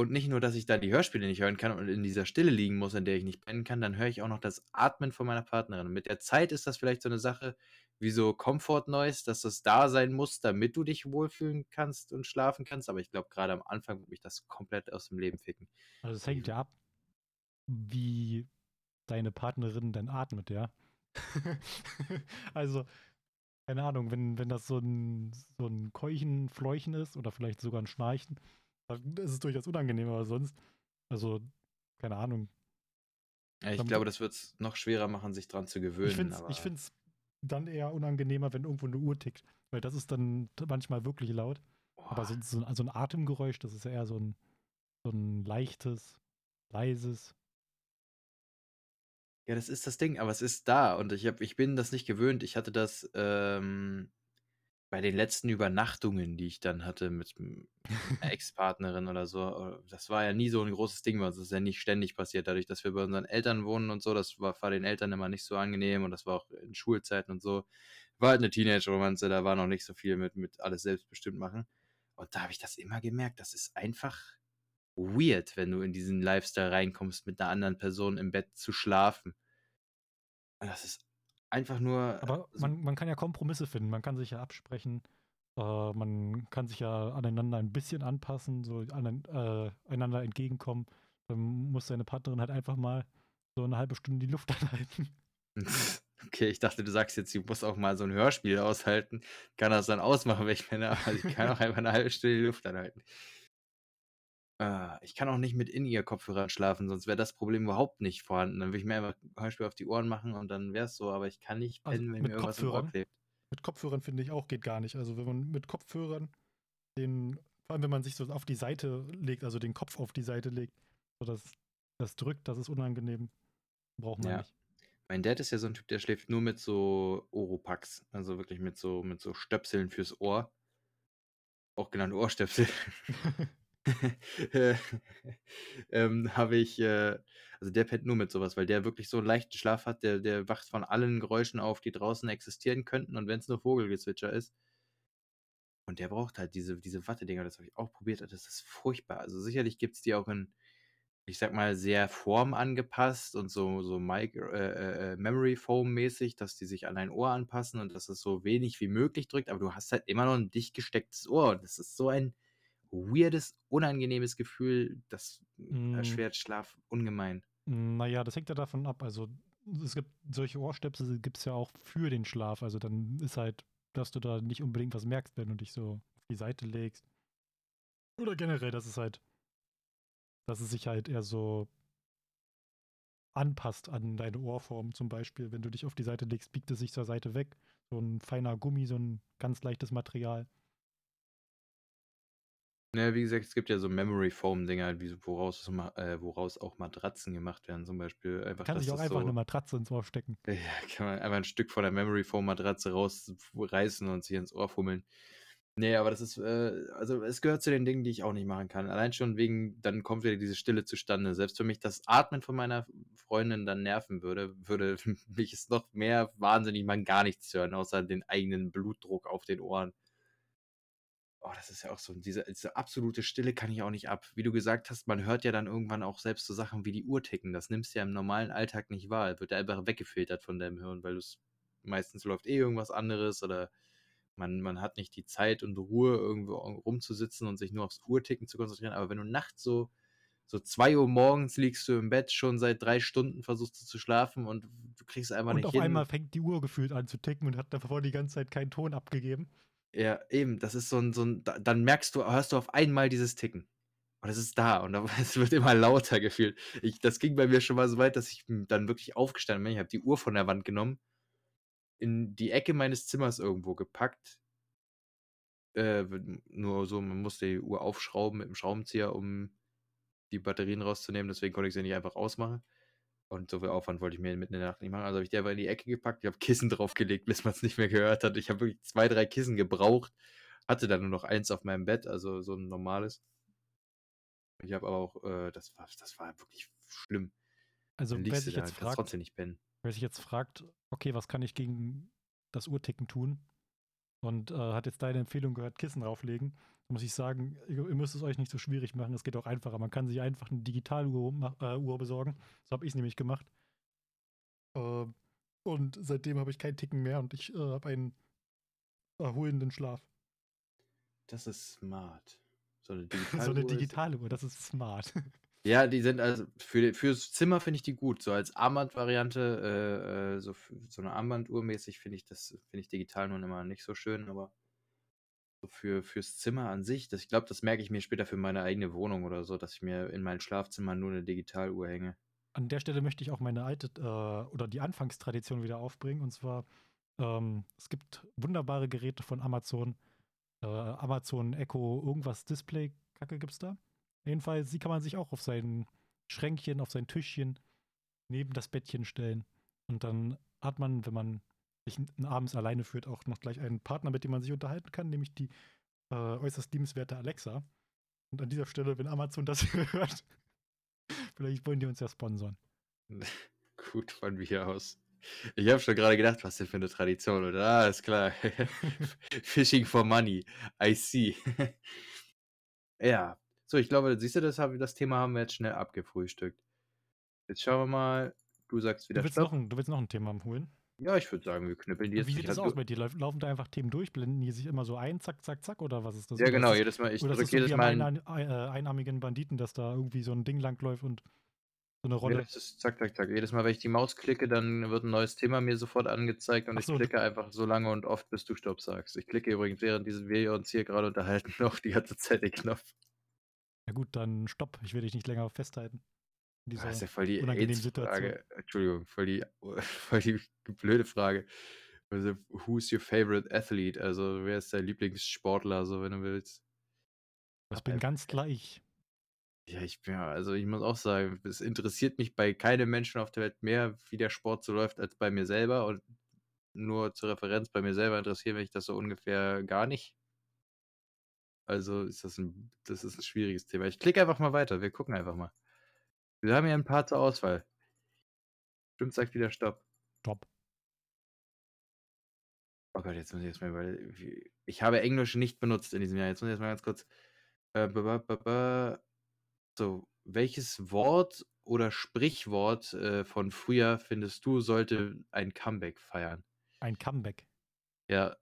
Und nicht nur, dass ich dann die Hörspiele nicht hören kann und in dieser Stille liegen muss, in der ich nicht pennen kann, dann höre ich auch noch das Atmen von meiner Partnerin. Und mit der Zeit ist das vielleicht so eine Sache wie so Comfort Noise, dass das da sein muss, damit du dich wohlfühlen kannst und schlafen kannst. Aber ich glaube, gerade am Anfang wird mich das komplett aus dem Leben ficken. Also es hängt ja ab, wie deine Partnerin dann atmet, ja. also, keine Ahnung, wenn, wenn das so ein, so ein Keuchen, Fleuchen ist oder vielleicht sogar ein Schnarchen, dann ist es durchaus unangenehm, aber sonst, also, keine Ahnung. Ja, ich Dann- glaube, das wird es noch schwerer machen, sich dran zu gewöhnen. Ich finde es dann eher unangenehmer, wenn irgendwo eine Uhr tickt, weil das ist dann manchmal wirklich laut. Boah, Aber so, so, ein- so ein Atemgeräusch, das ist ja eher so ein, so ein leichtes, leises. Ja, das ist das Ding, aber es ist da und ich, hab, ich bin das nicht gewöhnt. Ich hatte das ähm, bei den letzten Übernachtungen, die ich dann hatte mit einer Ex-Partnerin oder so. äh, Das war ja nie so ein großes Ding uns. Das ist ja nicht ständig passiert. Dadurch, dass wir bei unseren Eltern wohnen und so, das war, war den Eltern immer nicht so angenehm und das war auch in Schulzeiten und so. War halt eine Teenage-Romanze, da war noch nicht so viel mit, mit alles selbstbestimmt machen. Und da habe ich das immer gemerkt. Das ist einfach weird, wenn du in diesen Lifestyle reinkommst, mit einer anderen Person im Bett zu schlafen. Und Das ist einfach nur. Aber so- man, man kann ja Kompromisse finden, man kann sich ja absprechen, äh, man kann sich ja aneinander ein bisschen anpassen, so anen, äh, einander entgegenkommen. Dann muss deine Partnerin halt einfach mal so eine halbe Stunde die Luft anhalten. Okay, ich dachte, du sagst jetzt, sie muss auch mal so ein Hörspiel aushalten. Kann das dann ausmachen, wenn ich meine, aber sie kann auch einfach eine halbe Stunde die Luft anhalten. Äh, ich kann auch nicht mit in ihr Kopfhörern schlafen, sonst wäre das Problem überhaupt nicht vorhanden. Dann würde ich mir einfach ein Hörspiel auf die Ohren machen und dann wäre es so, aber ich kann nicht Also pennen, wenn mit mir irgendwas im Ohr Kopfhörern? klebt. Mit Kopfhörern finde ich auch geht gar nicht. Also wenn man mit Kopfhörern den, vor allem wenn man sich so auf die Seite legt, also den Kopf auf die Seite legt, so dass das drückt, das ist unangenehm. Braucht man Ja. nicht. Mein Dad ist ja so ein Typ, der schläft nur mit so Oropax, also wirklich mit so, mit so Stöpseln fürs Ohr. Auch genannt Ohrstöpsel. ähm, habe ich, äh also der pennt nur mit sowas, weil der wirklich so 'n leichten Schlaf hat, der der wacht von allen Geräuschen auf, die draußen existieren könnten und wenn's nur Vogelgezwitscher ist. Und der braucht halt diese diese Wattedinger, das habe ich auch probiert das ist furchtbar. Also, sicherlich gibt's die auch in, ich sage mal, sehr formangepasst und so so mic äh, äh, äh, Memory Foam mäßig, dass die sich an dein Ohr anpassen und dass es so wenig wie möglich drückt, aber du hast halt immer noch 'n dicht gestecktes Ohr und das ist so ein weirdes, unangenehmes Gefühl, das Hm. erschwert Schlaf ungemein. Na ja, das hängt ja davon ab. Also, es gibt solche Ohrstöpsel gibt's ja auch für den Schlaf. Also, dann ist halt, dass du da nicht unbedingt was merkst, wenn du dich so auf die Seite legst. Oder generell, dass es halt dass es sich halt eher so anpasst an deine Ohrform. Zum Beispiel, wenn du dich auf die Seite legst, biegt es sich zur Seite weg. So 'n feiner Gummi, so 'n ganz leichtes Material. Ja, wie gesagt, es gibt ja so Memory Foam Dinger, wie so woraus ma äh, woraus auch Matratzen gemacht werden, zum Beispiel einfach, Kann dass sich auch das einfach 'ne so Matratze ins Ohr stecken. Ja, kann man einfach 'n Stück von der Memory Foam Matratze rausreißen und sich ins Ohr fummeln. Ne, aber das ist, äh also, es gehört zu den Dingen, die ich auch nicht machen kann. Allein schon wegen dann kommt wieder diese Stille zustande. Selbst wenn mich das Atmen von meiner Freundin dann nerven würde, würde mich es noch mehr wahnsinnig machen, gar nichts zu hören, außer den eigenen Blutdruck auf den Ohren. Oh, das ist ja auch so diese diese absolute Stille kann ich auch nicht ab. Wie du gesagt hast, man hört ja dann irgendwann auch selbst so Sachen wie die Uhr ticken. Das nimmst du ja im normalen Alltag nicht wahr. Wird ja einfach weggefiltert von deinem Hirn, weil du's meistens läuft eh irgendwas anderes oder man man hat nicht die Zeit und Ruhe, irgendwo rumzusitzen und sich nur aufs Uhrticken zu konzentrieren. Aber wenn du nachts so so 2:00 morgens liegst du im Bett, schon seit 3 Stunden versuchst du zu schlafen und du kriegst es einfach Und nicht auf hin einmal fängt die Uhr gefühlt an zu ticken und hat davor die ganze Zeit keinen Ton abgegeben. Ja, eben, das ist so 'n so 'n da dann merkst du hörst du auf einmal dieses Ticken. Und es ist da und es wird immer lauter gefühlt. Ich das ging bei mir schon mal so weit, dass ich, dann wirklich aufgestanden bin. Ich habe die Uhr von der Wand genommen in die Ecke meines Zimmers irgendwo gepackt äh, nur so, man musste die Uhr aufschrauben mit 'm Schraubenzieher, um die Batterien rauszunehmen, deswegen konnte ich sie nicht einfach ausmachen. Und so viel Aufwand wollte ich mir mitten in der Nacht nicht machen. Also habe ich die einfach in die Ecke gepackt, ich habe Kissen draufgelegt, bis man's nicht mehr gehört hat. Ich habe wirklich 2, 3 Kissen gebraucht, hatte dann nur noch eins auf meinem Bett, also so 'n normales. Ich habe aber auch, äh das war das war wirklich schlimm. Also, wer sich da jetzt fragt trotzdem nicht pennen. wer sich jetzt fragt: „Okay, was kann ich gegen das Uhrticken tun?“ Und, äh, hat jetzt deine Empfehlung gehört, Kissen drauflegen, muss ich sagen, ihr ihr müsst es euch nicht so schwierig machen, es geht auch einfacher. Man kann sich einfach 'ne Digitaluhr äh, Uhr besorgen. So habe ich's nämlich gemacht. Ähm, und seitdem habe ich kein Ticken mehr und ich, äh, habe einen erholenden Schlaf. Das ist smart. So 'ne So 'ne Digitaluhr ist Digitaluhr, das ist smart. Ja, die sind also für fürs Zimmer finde ich die gut. So als Armbandvariante, äh, äh, so so 'ne Armbanduhr mäßig finde ich das finde ich Digitaluhren immer nicht so schön, aber für fürs Zimmer an sich, das ich glaube, das merke ich mir später für meine eigene Wohnung oder so, dass ich mir in mein Schlafzimmer nur 'ne Digitaluhr hänge. An der Stelle möchte ich auch meine alte äh, oder die Anfangstradition wieder aufbringen. Und zwar, ähm, es gibt wunderbare Geräte von Amazon. Äh, Amazon Echo irgendwas Display-Kacke gibt's da. Jedenfalls, die kann man sich auch auf sein Schränkchen, auf sein Tischchen neben das Bettchen stellen. Und dann hat man, wenn man sich abends alleine fühlt, auch noch gleich einen Partner, mit dem man sich unterhalten kann, nämlich die, äh, äußerst liebenswerte Alexa. Und an dieser Stelle, wenn Amazon das hört, vielleicht wollen die uns ja sponsern. Gut von mir aus. Ich habe schon grade gedacht, was denn für 'ne Tradition oder ah, alles klar. Fishing for money, I see. Ja. So, ich glaube, siehst du, das das Thema haben wir jetzt schnell abgefrühstückt. Jetzt schauen wir mal, du sagst Du wieder willst Stopp. noch 'n du willst noch 'n Thema holen? Ja, ich würde sagen, wir knüppeln die Wie jetzt sieht durch. das Also aus bei dir? Laufen da einfach Themen durch? Blenden die sich immer so ein, zack, zack, zack, oder was ist das? Ja, genau, jedes Mal ich drücke jedes wie Mal 'n einan ei äh, einarmigen Banditen, dass da irgendwie so 'n Ding langläuft und so 'ne Ne, Rolle? das ist zack, zack, zack. Jedes Mal, wenn ich die Maus klicke, dann wird 'n neues Thema mir sofort angezeigt und ich so, du klicke einfach so lange und oft, bis du Stopp sagst. Ich klicke übrigens, während wir uns hier grade unterhalten, noch die ganze Zeit den Knopf. Ja gut, dann Stopp. Ich will dich nicht länger festhalten in Ah, ist dieser ja voll die unangenehmen Situation. Entschuldigung, voll die voll die blöde Frage. Also, who's your favorite athlete? Also, wer ist dein Lieblingssportler, so wenn du willst? Das bin ganz gleich. Ja, ich bin ja also, ich muss auch sagen, es interessiert mich bei keinem Menschen auf der Welt mehr, wie der Sport so läuft, als bei mir selber und nur zur Referenz, bei mir selber interessiert mich das so ungefähr gar nicht. Also ist das ein, das ist ein schwieriges Thema. Ich klicke einfach mal weiter. Wir gucken einfach mal. Wir haben hier ein paar zur Auswahl. Stimmt, sagt wieder Stopp. Top. Oh Gott, jetzt muss ich erstmal weil Ich habe Englisch nicht benutzt in diesem Jahr. Jetzt muss ich erstmal ganz kurz. Äh, so, welches Wort oder Sprichwort äh, von früher findest du, sollte ein Comeback feiern? Ein Comeback. Ja.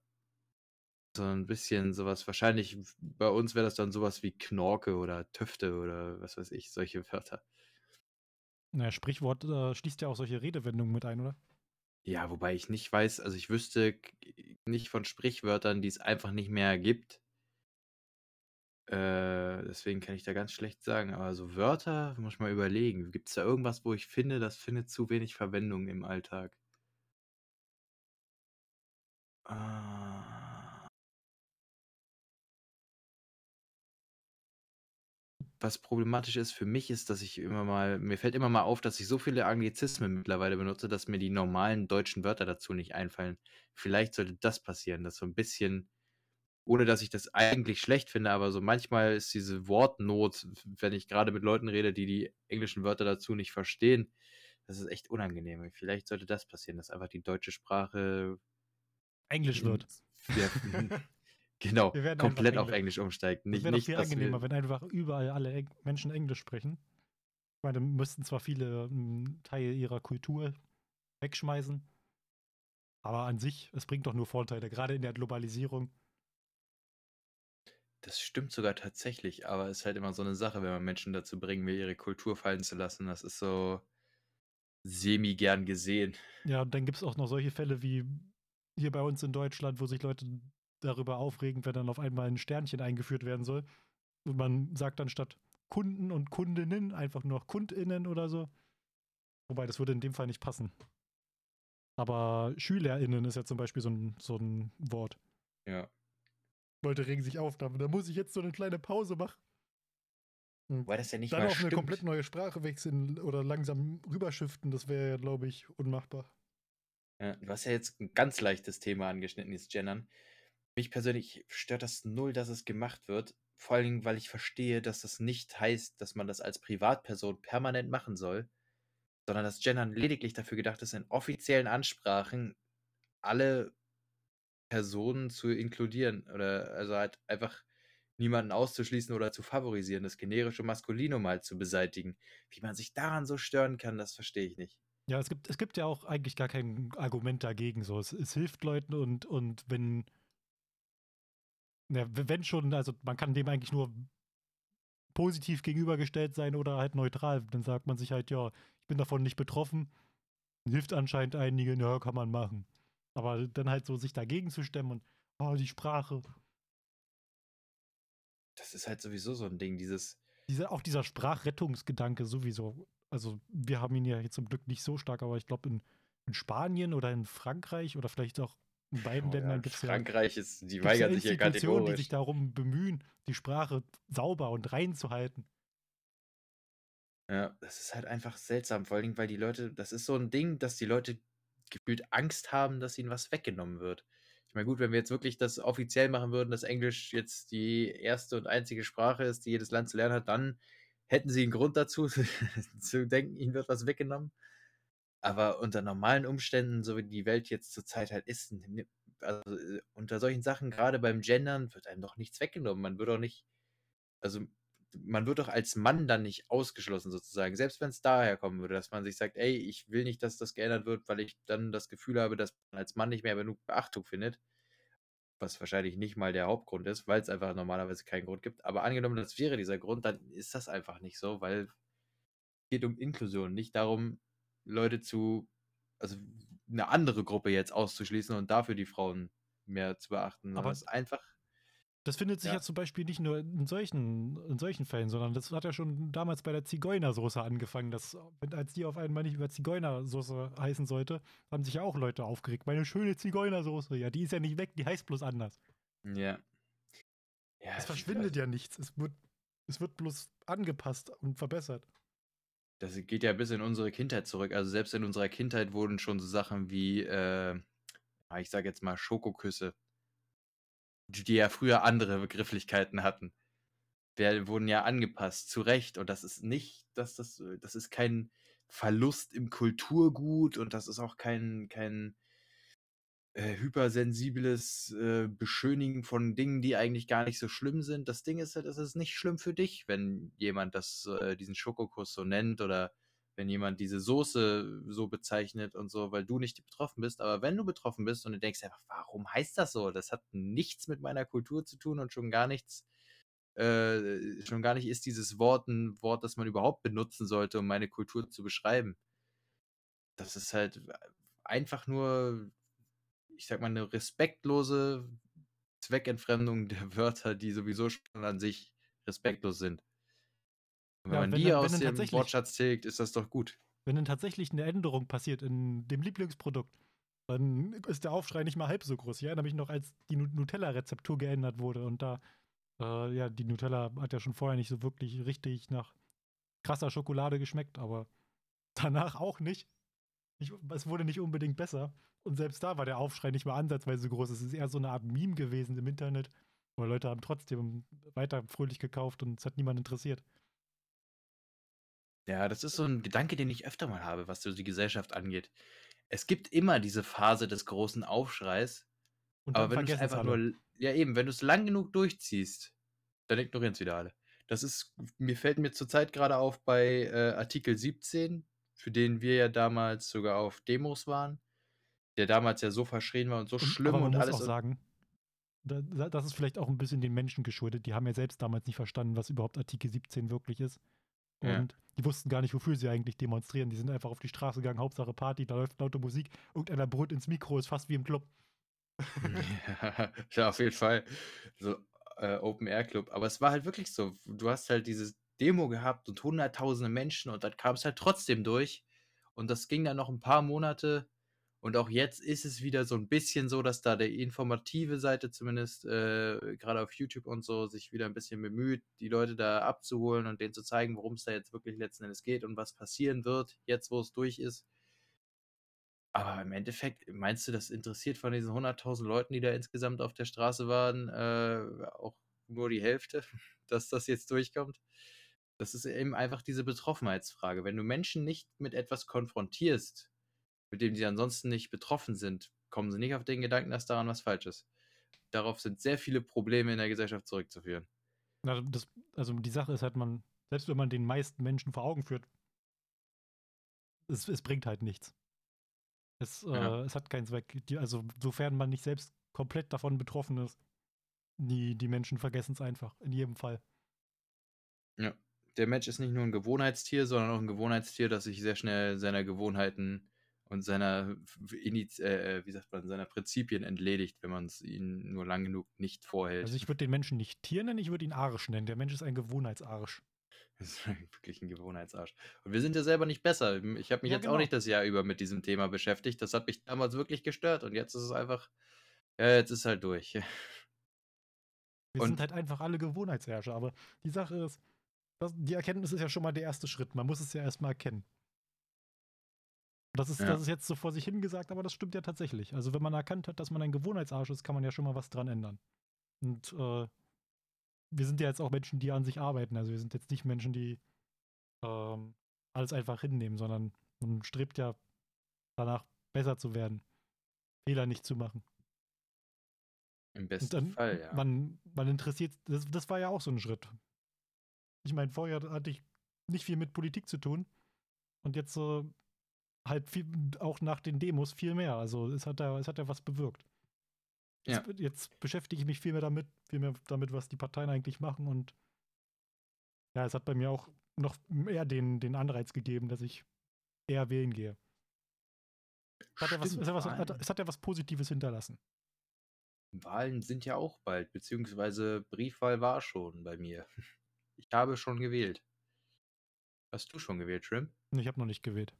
So ein bisschen sowas. Wahrscheinlich bei uns wäre das dann sowas wie Knorke oder Töfte oder was weiß ich, solche Wörter. Naja, Sprichwort äh, schließt ja auch solche Redewendungen mit ein, oder? Ja, wobei ich nicht weiß, also ich wüsste nicht von Sprichwörtern, die es einfach nicht mehr gibt. Äh, deswegen kann ich da ganz schlecht sagen. Aber so Wörter, muss ich mal überlegen. Gibt es da irgendwas, wo ich finde, das findet zu wenig Verwendung im Alltag? Ah. Was problematisch ist für mich, ist, dass ich immer mal, mir fällt immer mal auf, dass ich so viele Anglizismen mittlerweile benutze, dass mir die normalen deutschen Wörter dazu nicht einfallen. Vielleicht sollte das passieren, dass so ein bisschen ohne dass ich das eigentlich schlecht finde, aber so manchmal ist diese Wortnot, wenn ich gerade mit Leuten rede, die die englischen Wörter dazu nicht verstehen, das ist echt unangenehm. Vielleicht sollte das passieren, dass einfach die deutsche Sprache Englisch wird. Ja, genau, komplett auf Englisch umsteigt. Nicht, das wäre doch viel angenehmer, wenn einfach überall alle Eng Menschen Englisch sprechen. Ich meine, müssten zwar viele einen Teil ihrer Kultur wegschmeißen, aber an sich, es bringt doch nur Vorteile, gerade in der Globalisierung. Das stimmt sogar tatsächlich, aber es ist halt immer so eine Sache, wenn man Menschen dazu bringen will, ihre Kultur fallen zu lassen. Das ist so semi gern gesehen. Ja, und dann gibt es auch noch solche Fälle wie hier bei uns in Deutschland, wo sich Leute darüber aufregen, wenn dann auf einmal ein Sternchen eingeführt werden soll. Und man sagt dann statt Kunden und Kundinnen einfach nur KundInnen oder so. Wobei, das würde in dem Fall nicht passen. Aber SchülerInnen ist ja zum Beispiel so ein, so ein Wort. Ja. Leute regen sich auf, da, muss ich jetzt so eine kleine Pause machen. Weil das ja nicht Dann mal auf stimmt. eine komplett neue Sprache wechseln oder langsam rüberschiften, das wäre ja, glaube ich, unmachbar. Ja, du hast ja jetzt ein ganz leichtes Thema angeschnitten, dieses Gendern. Mich persönlich stört das null, dass es gemacht wird. Vor Dingen, weil ich verstehe, dass das nicht heißt, dass man das als Privatperson permanent machen soll, sondern dass Gendern lediglich dafür gedacht ist, in offiziellen Ansprachen alle Personen zu inkludieren oder also halt einfach niemanden auszuschließen oder zu favorisieren, das generische Maskulinum halt zu beseitigen. Wie man sich daran so stören kann, das verstehe ich nicht. Ja, es gibt, es gibt ja auch eigentlich gar kein Argument dagegen. So. Es, es hilft Leuten und, und wenn, ja, wenn schon, also man kann dem eigentlich nur positiv gegenübergestellt sein oder halt neutral. Dann sagt man sich halt, ja, ich bin davon nicht betroffen. Hilft anscheinend einigen, ja, kann man machen. Aber dann halt so sich dagegen zu stemmen und, oh, die Sprache. Das ist halt sowieso so ein Ding, dieses. Diese, auch dieser Sprachrettungsgedanke sowieso. Also, wir haben ihn ja jetzt zum Glück nicht so stark, aber ich glaube, in, in, Spanien oder in Frankreich oder vielleicht auch in beiden oh, Ländern ja, gibt es ja. Frankreich ist, die weigern sich ja kategorisch. die sich darum bemühen, die Sprache sauber und rein zu halten. Ja, das ist halt einfach seltsam, vor allem, weil die Leute, das ist so ein Ding, dass die Leute gefühlt Angst haben, dass ihnen was weggenommen wird. Ich meine, gut, wenn wir jetzt wirklich das offiziell machen würden, dass Englisch jetzt die erste und einzige Sprache ist, die jedes Land zu lernen hat, dann hätten sie einen Grund dazu, zu denken, ihnen wird was weggenommen. Aber unter normalen Umständen, so wie die Welt jetzt zurzeit halt ist, also äh, unter solchen Sachen, gerade beim Gendern, wird einem doch nichts weggenommen. Man wird auch nicht, also man wird doch als Mann dann nicht ausgeschlossen sozusagen, selbst wenn es daher kommen würde, dass man sich sagt, ey, ich will nicht, dass das geändert wird, weil ich dann das Gefühl habe, dass man als Mann nicht mehr genug Beachtung findet, was wahrscheinlich nicht mal der Hauptgrund ist, weil es einfach normalerweise keinen Grund gibt. Aber angenommen, das wäre dieser Grund, dann ist das einfach nicht so, weil es geht um Inklusion, nicht darum, Leute zu, also eine andere Gruppe jetzt auszuschließen und dafür die Frauen mehr zu beachten. Aber es ist einfach das findet sich ja. ja. zum Beispiel nicht nur in solchen, in solchen Fällen, sondern das hat ja schon damals bei der Zigeunersoße angefangen. Dass, als die auf einmal nicht über Zigeunersoße heißen sollte, haben sich ja auch Leute aufgeregt. Meine schöne Zigeunersoße, ja, die ist ja nicht weg, die heißt bloß anders. Ja. ja es verschwindet ja nichts. Es wird, es wird bloß angepasst und verbessert. Das geht ja bis in unsere Kindheit zurück. Also selbst in unserer Kindheit wurden schon so Sachen wie, äh, ich sage jetzt mal Schokoküsse die ja früher andere Begrifflichkeiten hatten. Wir wurden ja angepasst, zu Recht. Und das ist nicht, dass das, das ist kein Verlust im Kulturgut und das ist auch kein, kein äh, hypersensibles äh, Beschönigen von Dingen, die eigentlich gar nicht so schlimm sind. Das Ding ist halt, es ist nicht schlimm für dich, wenn jemand das, äh, diesen Schokokuss so nennt oder wenn jemand diese Soße so bezeichnet und so, weil du nicht betroffen bist. Aber wenn du betroffen bist und du denkst einfach, warum heißt das so? Das hat nichts mit meiner Kultur zu tun und schon gar nichts, äh, schon gar nicht ist dieses Wort ein Wort, das man überhaupt benutzen sollte, um meine Kultur zu beschreiben. Das ist halt einfach nur, ich sag mal, eine respektlose Zweckentfremdung der Wörter, die sowieso schon an sich respektlos sind. Und wenn Ja, man wenn die wenn aus dem Wortschatz tilgt, ist das doch gut. wenn dann tatsächlich eine Änderung passiert in dem Lieblingsprodukt, dann ist der Aufschrei nicht mal halb so groß. Ich erinnere mich noch, als die Nu- Nutella-Rezeptur geändert wurde und da, äh, ja, die Nutella hat ja schon vorher nicht so wirklich richtig nach krasser Schokolade geschmeckt, aber danach auch nicht. Ich, es wurde nicht unbedingt besser. Und selbst da war der Aufschrei nicht mal ansatzweise so groß. Es ist eher so eine Art Meme gewesen im Internet. Aber Leute haben trotzdem weiter fröhlich gekauft und es hat niemand interessiert. Ja, das ist so ein Gedanke, den ich öfter mal habe, was so die Gesellschaft angeht. Es gibt immer diese Phase des großen Aufschreis, aber wenn du es einfach alle. nur, ja eben, wenn du es lang genug durchziehst, dann ignorieren es wieder alle. Das ist, mir fällt mir zurzeit gerade auf bei äh, Artikel 17, für den wir ja damals sogar auf Demos waren, der damals ja so verschrien war und so Und, schlimm aber man und muss alles. auch sagen, da, da- das ist vielleicht auch ein bisschen den Menschen geschuldet. Die haben ja selbst damals nicht verstanden, was überhaupt Artikel 17 wirklich ist. Ja. Und die wussten gar nicht, wofür sie eigentlich demonstrieren. Die sind einfach auf die Straße gegangen, Hauptsache Party, da läuft laute Musik, irgendeiner brüllt ins Mikro, ist fast wie im Club. Ja, ja, auf jeden Fall. So äh, Open Air Club. Aber es war halt wirklich so. Du hast halt diese Demo gehabt und hunderttausende Menschen und dann kam es halt trotzdem durch. Und das ging dann noch ein paar Monate. Und auch jetzt ist es wieder so ein bisschen so, dass da die informative Seite zumindest, äh, gerade auf YouTube und so, sich wieder ein bisschen bemüht, die Leute da abzuholen und denen zu zeigen, worum es da jetzt wirklich letzten Endes geht und was passieren wird, jetzt wo es durch ist. Aber im Endeffekt, meinst du, das interessiert von diesen 100.000 Leuten, die da insgesamt auf der Straße waren, äh, auch nur die Hälfte, dass das jetzt durchkommt? Das ist eben einfach diese Betroffenheitsfrage. Wenn du Menschen nicht mit etwas konfrontierst, mit dem sie ansonsten nicht betroffen sind, kommen sie nicht auf den Gedanken, dass daran was falsch ist. Darauf sind sehr viele Probleme in der Gesellschaft zurückzuführen. Na, das, also die Sache ist halt, man, selbst wenn man den meisten Menschen vor Augen führt, es, es bringt halt nichts. Es, Ja. äh, es hat keinen Zweck. Die, also sofern man nicht selbst komplett davon betroffen ist, die, die Menschen vergessen es einfach, in jedem Fall. Ja. Der Mensch ist nicht nur ein Gewohnheitstier, sondern auch ein Gewohnheitstier, das sich sehr schnell seiner Gewohnheiten und seiner Iniz äh, wie sagt man, seiner Prinzipien entledigt, wenn man es ihnen nur lang genug nicht vorhält. Also ich würde den Menschen nicht Tier nennen, ich würde ihn Arsch nennen. Der Mensch ist ein Gewohnheitsarsch. Das ist wirklich ein Gewohnheitsarsch. Und wir sind ja selber nicht besser. Ich habe mich Ja, jetzt genau. auch nicht das Jahr über mit diesem Thema beschäftigt. Das hat mich damals wirklich gestört und jetzt ist es einfach, ja, jetzt ist halt durch. Wir Und- sind halt einfach alle Gewohnheitsherrscher. Aber die Sache ist, das, die Erkenntnis ist ja schon mal der erste Schritt. Man muss es ja erstmal erkennen. Das ist, Ja. das ist jetzt so vor sich hingesagt, aber das stimmt ja tatsächlich. Also wenn man erkannt hat, dass man ein Gewohnheitsarsch ist, kann man ja schon mal was dran ändern. Und äh, wir sind ja jetzt auch Menschen, die an sich arbeiten. Also wir sind jetzt nicht Menschen, die ähm, alles einfach hinnehmen, sondern man strebt ja danach, besser zu werden. Fehler nicht zu machen. Im besten dann, Fall, ja. man, man interessiert, das, das war ja auch so ein Schritt. Ich meine, vorher hatte ich nicht viel mit Politik zu tun und jetzt äh, halt viel, auch nach den Demos viel mehr. Also es hat ja, es hat ja was bewirkt. Ja. Jetzt, jetzt beschäftige ich mich viel mehr damit, viel mehr damit, was die Parteien eigentlich machen und ja, es hat bei mir auch noch mehr den, den Anreiz gegeben, dass ich eher wählen gehe. Es hat, ja was, es, hat was, es hat ja was Positives hinterlassen. Wahlen sind ja auch bald, beziehungsweise Briefwahl war schon bei mir. Ich habe schon gewählt. Hast du schon gewählt, Shrimp? Ich habe noch nicht gewählt.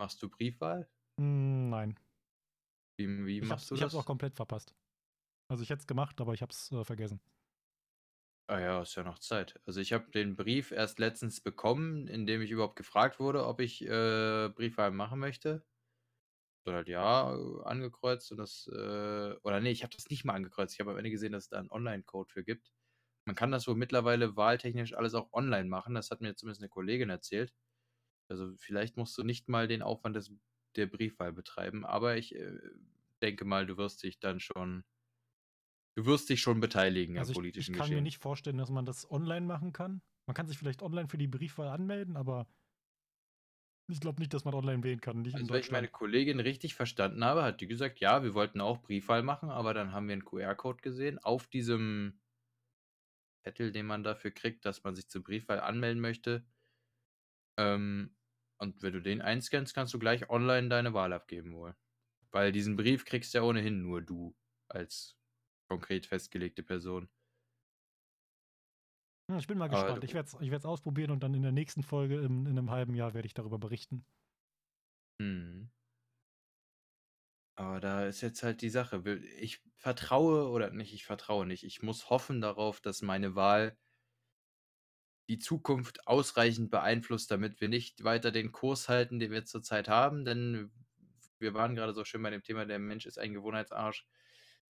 Machst du Briefwahl? Hm, nein. Wie, wie machst hab's, du ich das? hab's auch komplett verpasst. Also ich hätte es gemacht, aber ich hab's äh, vergessen. Ah ja, ist ja noch Zeit. Also ich habe den Brief erst letztens bekommen, in dem ich überhaupt gefragt wurde, ob ich äh, Briefwahl machen möchte. Dann halt ja äh, angekreuzt und das, äh, oder nee, ich habe das nicht mal angekreuzt. Ich habe am Ende gesehen, dass es da einen Online-Code für gibt. Man kann das wohl mittlerweile wahltechnisch alles auch online machen. Das hat mir zumindest eine Kollegin erzählt. Also vielleicht musst du nicht mal den Aufwand des, der Briefwahl betreiben, aber ich äh, denke mal, du wirst dich dann schon, du wirst dich schon beteiligen Also am ich, politischen ich kann Geschehen. mir nicht vorstellen, dass man das online machen kann. Man kann sich vielleicht online für die Briefwahl anmelden, aber ich glaube nicht, dass man online wählen kann. Nicht in Also wenn ich meine. Kollegin richtig verstanden habe, hat die gesagt, ja, wir wollten auch Briefwahl machen, aber dann haben wir einen QR-Code gesehen auf diesem Zettel, den man dafür kriegt, dass man sich zur Briefwahl anmelden möchte. Ähm, und wenn du den einscannst, kannst du gleich online deine Wahl abgeben wohl. Weil diesen Brief kriegst ja ohnehin nur du als konkret festgelegte Person. Ja, ich bin mal Aber gespannt. du- Ich werde es ich werd's ausprobieren und dann in der nächsten Folge in, in einem halben Jahr werde ich darüber berichten. Mhm. Aber da ist jetzt halt die Sache. Ich vertraue oder nicht, ich vertraue nicht. Ich muss hoffen darauf, dass meine Wahl die Zukunft ausreichend beeinflusst, damit wir nicht weiter den Kurs halten, den wir zurzeit haben. Denn wir waren gerade so schön bei dem Thema, der Mensch ist ein Gewohnheitsarsch.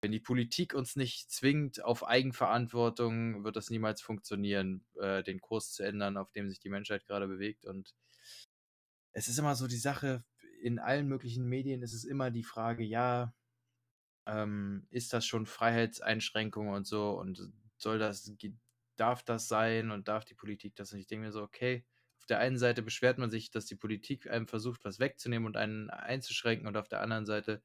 Wenn die Politik uns nicht zwingt auf Eigenverantwortung, wird das niemals funktionieren, äh, den Kurs zu ändern, auf dem sich die Menschheit gerade bewegt. Und es ist immer so die Sache, in allen möglichen Medien ist es immer die Frage, ja, ähm, ist das schon Freiheitseinschränkung und so und soll das, darf das sein und darf die Politik das? Und ich denke mir so, okay, auf der einen Seite beschwert man sich, dass die Politik einem versucht, was wegzunehmen und einen einzuschränken und auf der anderen Seite,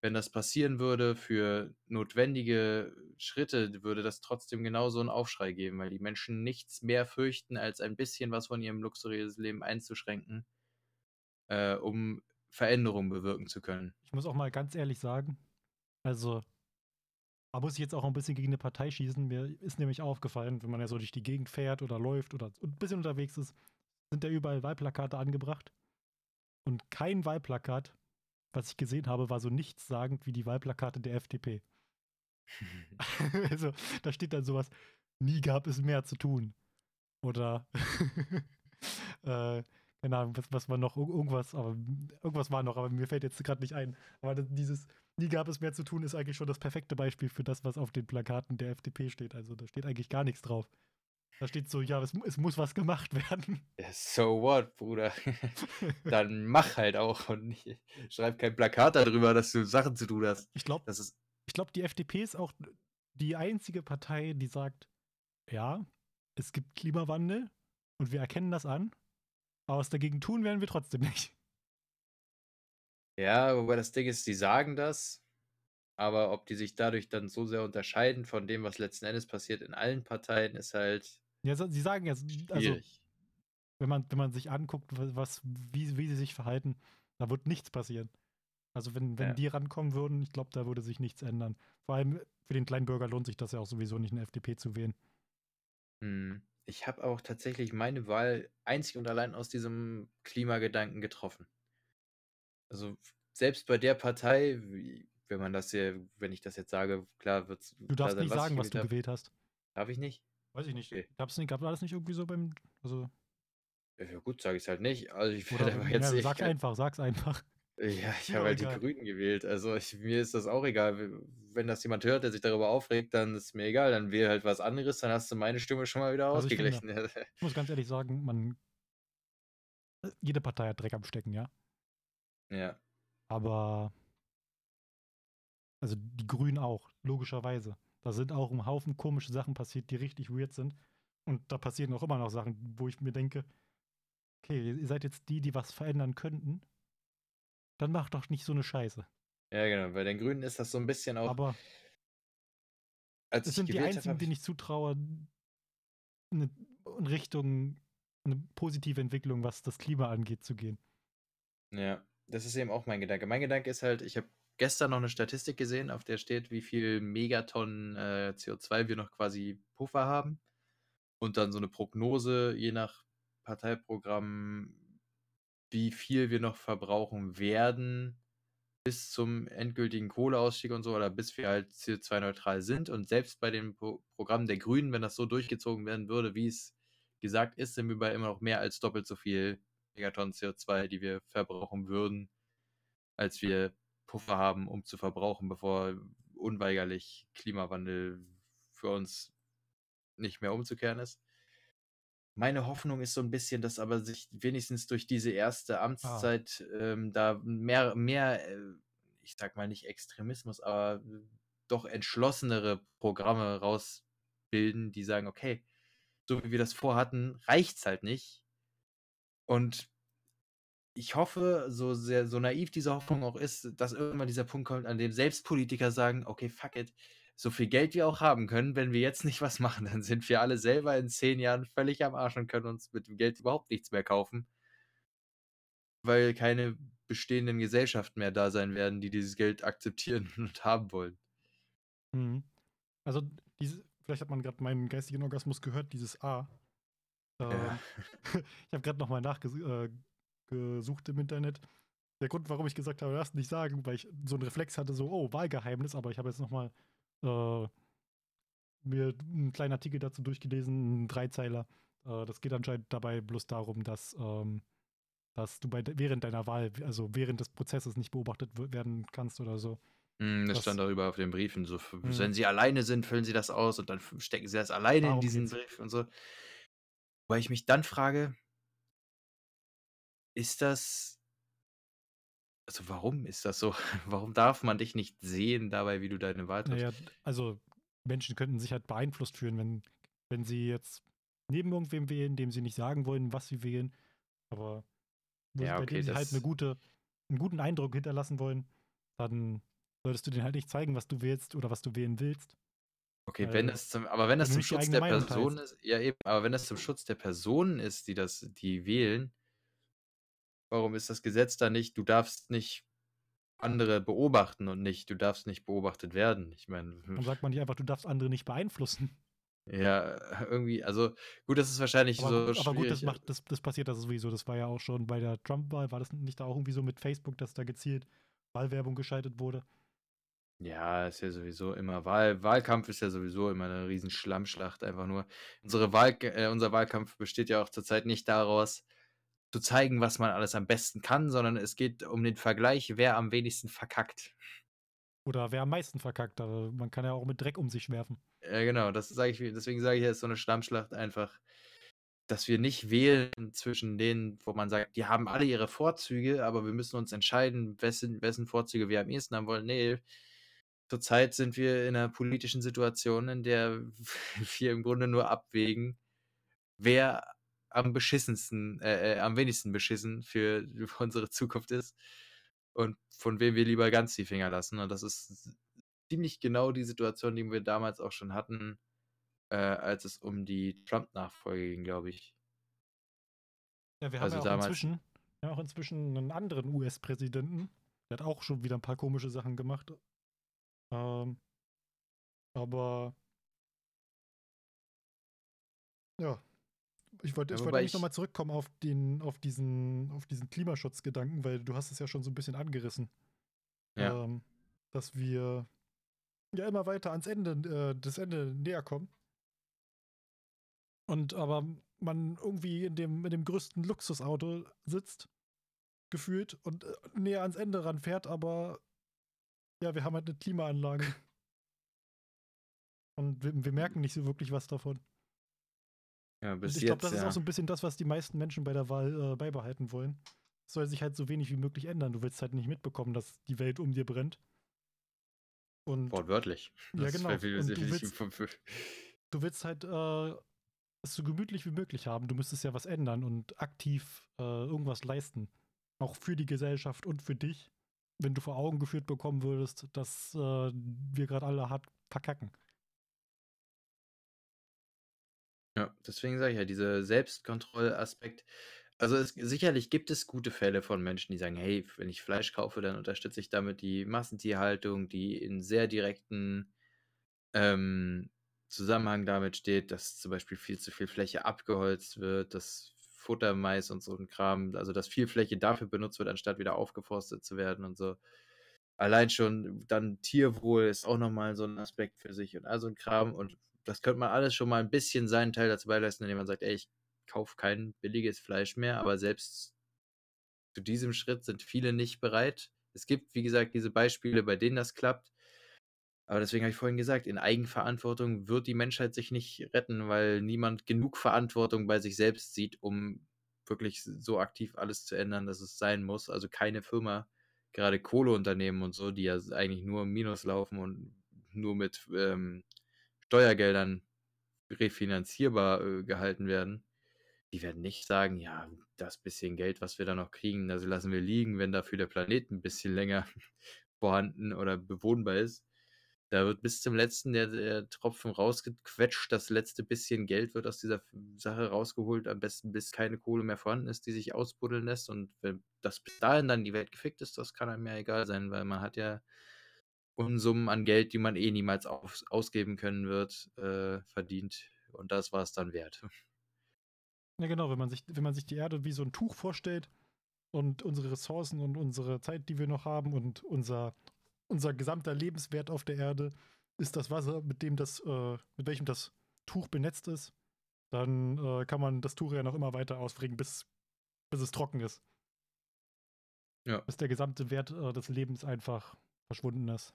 wenn das passieren würde für notwendige Schritte, würde das trotzdem genauso einen Aufschrei geben, weil die Menschen nichts mehr fürchten, als ein bisschen was von ihrem luxuriösen Leben einzuschränken, äh, um Veränderungen bewirken zu können. Ich muss auch mal ganz ehrlich sagen, also da muss ich jetzt auch ein bisschen gegen eine Partei schießen. Mir ist nämlich aufgefallen, wenn man ja so durch die Gegend fährt oder läuft oder ein bisschen unterwegs ist, sind da überall Wahlplakate angebracht. Und kein Wahlplakat, was ich gesehen habe, war so nichtssagend wie die Wahlplakate der FDP. also da steht dann sowas, nie gab es mehr zu tun. Oder äh, keine Ahnung, was, was war noch, Ir- irgendwas, aber irgendwas war noch, aber mir fällt jetzt gerade nicht ein. Aber dieses nie gab es mehr zu tun ist eigentlich schon das perfekte Beispiel für das, was auf den Plakaten der FDP steht. Also da steht eigentlich gar nichts drauf. Da steht so, ja, es, es muss was gemacht werden. So what, Bruder? Dann mach halt auch und schreib kein Plakat darüber, dass du Sachen zu tun hast. Ich glaube, glaube, die FDP ist auch die einzige Partei, die sagt, ja, es gibt Klimawandel und wir erkennen das an, aber was dagegen tun werden wir trotzdem nicht. ja, wobei das Ding ist, die sagen das, aber ob die sich dadurch dann so sehr unterscheiden von dem, was letzten Endes passiert in allen Parteien, ist halt Ja, sie sagen ja, also schwierig. wenn man, wenn man sich anguckt, wa- was, wie, wie sie sich verhalten, da wird nichts passieren. Also wenn, wenn Ja. die rankommen würden, ich glaube, da würde sich nichts ändern. Vor allem für den kleinen Bürger lohnt sich das ja auch sowieso nicht, eine FDP zu wählen. Hm. Ich habe auch tatsächlich meine Wahl einzig und allein aus diesem Klimagedanken getroffen. Also selbst bei der Partei, wenn man das hier, wenn ich das jetzt sage, klar wird es Du darfst nicht sagen, was du gewählt hast. Darf ich nicht? Weiß ich nicht. Okay. Gab's nicht, gab das nicht irgendwie so beim, also, Ja, gut, sage ich es halt nicht. Also ich werde aber jetzt ja, nicht. sag's einfach, sag's einfach. Ja, ich habe halt die egal. Grünen gewählt. Also ich, mir ist das auch egal. Wenn das jemand hört, der sich darüber aufregt, dann ist mir egal. Dann wähle halt was anderes, dann hast du meine Stimme schon mal wieder Also ich finde- ausgeglichen. Ich muss ganz ehrlich sagen, man, jede Partei hat Dreck am Stecken, ja. ja. Aber, also die Grünen auch, logischerweise. Da sind auch ein Haufen komische Sachen passiert, die richtig weird sind. Und da passieren auch immer noch Sachen, wo ich mir denke, okay, ihr seid jetzt die, die was verändern könnten. Dann macht doch nicht so eine Scheiße. Ja, genau. Bei den Grünen ist das so ein bisschen auch. Aber als es ich sind die habe, einzigen, denen ich zutraue, eine, in Richtung eine positive Entwicklung, was das Klima angeht, zu gehen. Ja, das ist eben auch mein Gedanke. Mein Gedanke ist halt, ich habe gestern noch eine Statistik gesehen, auf der steht, wie viel Megatonnen äh, CO2 wir noch quasi Puffer haben. Und dann so eine Prognose, je nach Parteiprogramm, wie viel wir noch verbrauchen werden bis zum endgültigen Kohleausstieg und so, oder bis wir halt CO2-neutral sind. Und selbst bei dem Pro Programm der Grünen, wenn das so durchgezogen werden würde, wie es gesagt ist, sind wir bei immer noch mehr als doppelt so viel Megatonnen CO2, die wir verbrauchen würden, als wir Puffer haben, um zu verbrauchen, bevor unweigerlich Klimawandel für uns nicht mehr umzukehren ist. Meine Hoffnung ist so ein bisschen, dass aber sich wenigstens durch diese erste Ah. Amtszeit, ähm, da mehr mehr, äh, ich sage mal nicht Extremismus, aber doch entschlossenere Programme rausbilden, die sagen: „Okay, so wie wir das vorhatten, reicht's halt nicht.“ Und ich hoffe, so sehr so naiv diese Hoffnung auch ist, dass irgendwann dieser Punkt kommt, an dem selbst Politiker sagen: „Okay, fuck it, so viel Geld wir auch haben können, wenn wir jetzt nicht was machen, dann sind wir alle selber in 10 Jahren völlig am Arsch und können uns mit dem Geld überhaupt nichts mehr kaufen.“ Weil keine bestehenden Gesellschaften mehr da sein werden, die dieses Geld akzeptieren und haben wollen. Mhm. Also, diese vielleicht hat man grad meinen geistigen Orgasmus gehört, dieses A. Ähm, Ja. ich habe grad noch mal nachges äh, im Internet. Der Grund, warum ich gesagt habe: „Darfst nicht sagen“, weil ich so 'n Reflex hatte, so: „Oh, Wahlgeheimnis“, aber ich habe jetzt noch mal, äh, mir 'n kleinen Artikel dazu durchgelesen, 'n Dreizeiler. Äh, das geht anscheinend dabei bloß darum, dass, ähm dass du bei während deiner Wahl, also während des Prozesses nicht beobachtet werden kannst oder so. Mhm, das Das stand darüber auf den Briefen, so f Mhm. wenn sie alleine sind, füllen sie das aus und dann stecken sie das alleine in Darum diesen. Brief und so. Weil ich mich dann frage ist das also, warum ist das so? Warum darf man dich nicht sehen dabei, wie du deine Wahl triffst? ja, d also, Menschen könnten sich halt beeinflusst fühlen, wenn wenn sie jetzt neben irgendwem wählen, dem sie nicht sagen wollen, was sie wählen, aber Ja, bei okay, dem sie halt 'ne das gute 'n guten Eindruck hinterlassen wollen, dann solltest du denen halt nicht zeigen, was du wählst oder was du wählen willst. Okay, wenn das zum aber wenn das zum Schutz der Person ist ja eben, aber wenn das zum Schutz der Personen ist, die das die wählen warum ist das Gesetz dann nicht: „Du darfst nicht andere beobachten“ und nicht: „Du darfst nicht beobachtet werden“? Ich meine Warum sagt man nicht einfach: „Du darfst andere nicht beeinflussen?“ Ja, irgendwie also, gut, das ist wahrscheinlich Aber so aber gut, das schwierig, macht das das passiert da sowieso. Das war ja auch schon bei der Trump-Wahl war das nicht da auch irgendwie so mit Facebook, dass da gezielt Wahlwerbung geschaltet wurde? Ja, ist ja sowieso immer Wahl Wahlkampf ist ja sowieso immer 'ne riesen Schlammschlacht einfach nur. Unsere Wahlk äh, unser Wahlkampf besteht ja auch zurzeit nicht daraus, zu zeigen, was man alles am besten kann, sondern es geht um den Vergleich, wer am wenigsten verkackt. Oder wer am meisten verkackt, aber man kann ja auch mit Dreck um sich werfen. Ja, genau, das sage ich deswegen sage ich ja, ist so 'ne Schlammschlacht einfach, dass wir nicht wählen zwischen denen, wo man sagt, die haben alle ihre Vorzüge, aber wir müssen uns entscheiden, wessen wessen Vorzüge wir am ehesten haben wollen. Ne, zurzeit sind wir in 'ner politischen Situation, in der wir im Grunde nur abwägen, wer am beschissensten äh, äh, am wenigsten beschissen für unsere Zukunft ist und von wem wir lieber ganz die Finger lassen. Und das ist ziemlich genau die Situation, die wir damals auch schon hatten, äh, als es um die Trump-Nachfolge ging, glaube ich. Ja, wir haben Also ja auch damals inzwischen wir haben auch inzwischen 'nen anderen US-Präsidenten. Der hat auch schon wieder 'n paar komische Sachen gemacht. Ähm aber ja, ich wollte Ja, ich wollte eigentlich noch ich mal zurückkommen auf den auf diesen auf diesen Klimaschutzgedanken, weil du hast es ja schon so 'n bisschen angerissen. Ja. Ähm, dass wir ja immer weiter ans Ende äh, das Ende näher kommen. Und aber man irgendwie in dem in dem größten Luxusauto sitzt, gefühlt und, äh, näher ans Ende ranfährt, aber ja, wir haben halt 'ne Klimaanlage. Und wir wir merken nicht so wirklich was davon. Ja, Und bis ich glaube, das ist auch ja. so 'n bisschen das, was die meisten Menschen bei der Wahl, äh, beibehalten wollen. Es soll sich halt so wenig wie möglich ändern. Du willst halt nicht mitbekommen, dass die Welt um dir brennt. Und Wortwörtlich. ja, Das genau. viel Und du willst du willst halt, äh, es so gemütlich wie möglich haben. Du müsstest ja was ändern und aktiv, äh, irgendwas leisten. Auch für die Gesellschaft und für dich, wenn du vor Augen geführt bekommen würdest, dass, äh, wir grad alle hart verkacken. Ja, deswegen sage ich ja, dieser Selbstkontrollaspekt also, es sicherlich gibt es gute Fälle von Menschen, die sagen: „Hey, wenn ich Fleisch kaufe, dann unterstütze ich damit die Massentierhaltung, die in sehr direkten, ähm, Zusammenhang damit steht, dass zum Beispiel viel zu viel Fläche abgeholzt wird, dass Futtermais und so 'n Kram also, dass viel Fläche dafür benutzt wird, anstatt wieder aufgeforstet zu werden und so. Allein schon dann Tierwohl ist auch noch mal so 'n Aspekt für sich und all so 'n Kram. Und das könnte man alles schon mal 'n bisschen seinen Teil dazu beileisten, indem man sagt: „Ey, ich kaufe kein billiges Fleisch mehr.“ Aber selbst zu diesem Schritt sind viele nicht bereit, Es gibt, wie gesagt, diese Beispiele, bei denen das klappt. Aber deswegen habe ich vorhin gesagt, in Eigenverantwortung wird die Menschheit sich nicht retten, weil niemand genug Verantwortung bei sich selbst sieht, um wirklich so aktiv alles zu ändern, dass es sein muss. Also keine Firma, gerade Kohleunternehmen und so, die ja eigentlich nur im Minus laufen und nur mit ähm, Steuergeldern refinanzierbar äh, gehalten werden, die werden nicht sagen, ja, das bisschen Geld, was wir da noch kriegen, das lassen wir liegen, wenn dafür der Planet ein bisschen länger vorhanden oder bewohnbar ist. Da wird bis zum letzten der, der Tropfen rausgequetscht, das letzte bisschen Geld wird aus dieser Sache rausgeholt, am besten bis keine Kohle mehr vorhanden ist, die sich ausbuddeln lässt. Und wenn das bis dahin dann die Welt gefickt ist, das kann einem ja egal sein, weil man hat ja Unsummen an Geld, die man eh niemals aus, ausgeben können wird, äh, verdient. Und das war es dann wert. Ja, genau, wenn man, sich, wenn man sich die Erde wie so ein Tuch vorstellt und unsere Ressourcen und unsere Zeit, die wir noch haben und unser, unser gesamter Lebenswert auf der Erde ist das Wasser, mit dem das, äh, mit welchem das Tuch benetzt ist, dann äh, kann man das Tuch ja noch immer weiter ausfringen, bis, bis es trocken ist. Ja. Bis der gesamte Wert äh, des Lebens einfach verschwunden ist.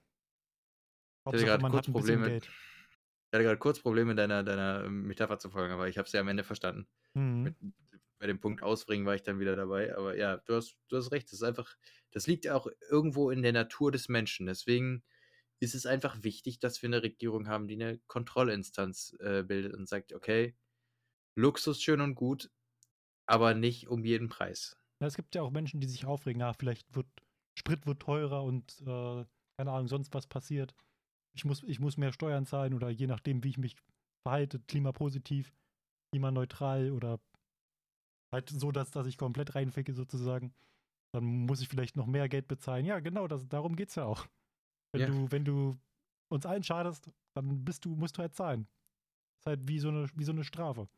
Ich hatte gerade kurz Probleme. Ich hatte gerade kurz Probleme, deiner, deiner Metapher zu folgen, aber ich habe es ja am Ende verstanden. Mhm. Mit, bei dem Punkt ausbringen war ich dann wieder dabei. Aber ja, du hast, du hast recht. Das ist einfach, das liegt auch irgendwo in der Natur des Menschen. Deswegen ist es einfach wichtig, dass wir eine Regierung haben, die eine Kontrollinstanz äh, bildet und sagt, okay, Luxus schön und gut, aber nicht um jeden Preis. Ja, es gibt ja auch Menschen, die sich aufregen, ja, vielleicht wird Sprit wird teurer und äh, keine Ahnung, sonst was passiert. Ich muss, ich muss mehr Steuern zahlen oder je nachdem, wie ich mich verhalte, klimapositiv, klimaneutral oder halt so, dass, dass ich komplett reinficke sozusagen. Dann muss ich vielleicht noch mehr Geld bezahlen. Ja, genau, das, darum geht es ja auch. Wenn, Ja. du, wenn du uns allen schadest, dann bist du, musst du halt zahlen. ist halt wie so eine, wie so eine Strafe.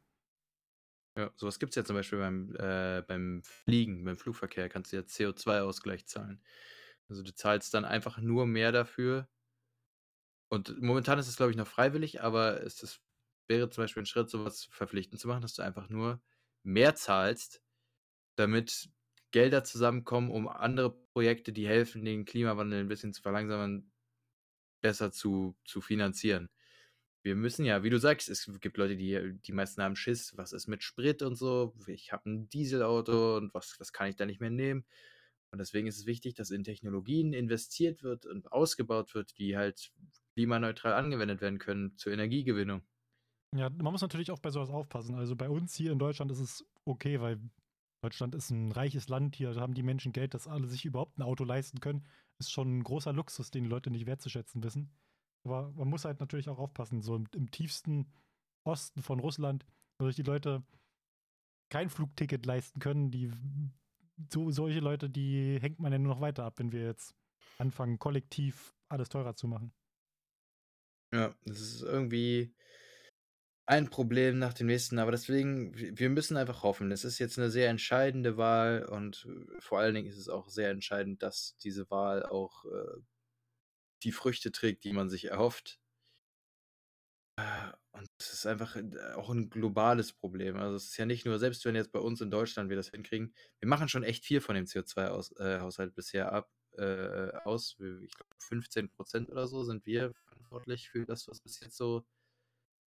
Ja, sowas gibt es ja zum Beispiel beim, äh, beim Fliegen, beim Flugverkehr kannst du ja CO2-Ausgleich zahlen. Also du zahlst dann einfach nur mehr dafür. Und momentan ist es, glaube ich, noch freiwillig, aber es ist, wäre zum Beispiel ein Schritt, sowas verpflichtend zu machen, dass du einfach nur mehr zahlst, damit Gelder zusammenkommen, um andere Projekte, die helfen, den Klimawandel ein bisschen zu verlangsamen, besser zu, zu finanzieren. Wir müssen ja, wie du sagst, es gibt Leute, die, die meisten haben Schiss, was ist mit Sprit und so, ich habe ein Dieselauto und was, was kann ich da nicht mehr nehmen? Und deswegen ist es wichtig, dass in Technologien investiert wird und ausgebaut wird, die halt klimaneutral angewendet werden können zur Energiegewinnung. Ja, man muss natürlich auch bei sowas aufpassen. Also bei uns hier in Deutschland ist es okay, weil Deutschland ist ein reiches Land. Hier haben die Menschen Geld, dass alle sich überhaupt ein Auto leisten können. Ist schon ein großer Luxus, den die Leute nicht wertzuschätzen wissen. Aber man muss halt natürlich auch aufpassen. So im, im tiefsten Osten von Russland, wo sich die Leute kein Flugticket leisten können, die so, solche Leute, die hängt man ja nur noch weiter ab, wenn wir jetzt anfangen, kollektiv alles teurer zu machen. Ja, das ist irgendwie ein Problem nach dem nächsten, aber deswegen, wir müssen einfach hoffen. Es ist jetzt eine sehr entscheidende Wahl und äh, vor allen Dingen ist es auch sehr entscheidend, dass diese Wahl auch äh, die Früchte trägt, die man sich erhofft. Äh, Und es ist einfach äh, auch ein globales Problem. Also es ist ja nicht nur, selbst wenn jetzt bei uns in Deutschland wir das hinkriegen, wir machen schon echt viel von dem CO2-Haushalt bisher ab, äh, aus. Ich glaube, 15 Prozent oder so sind wir verantwortlich für das, was bis jetzt so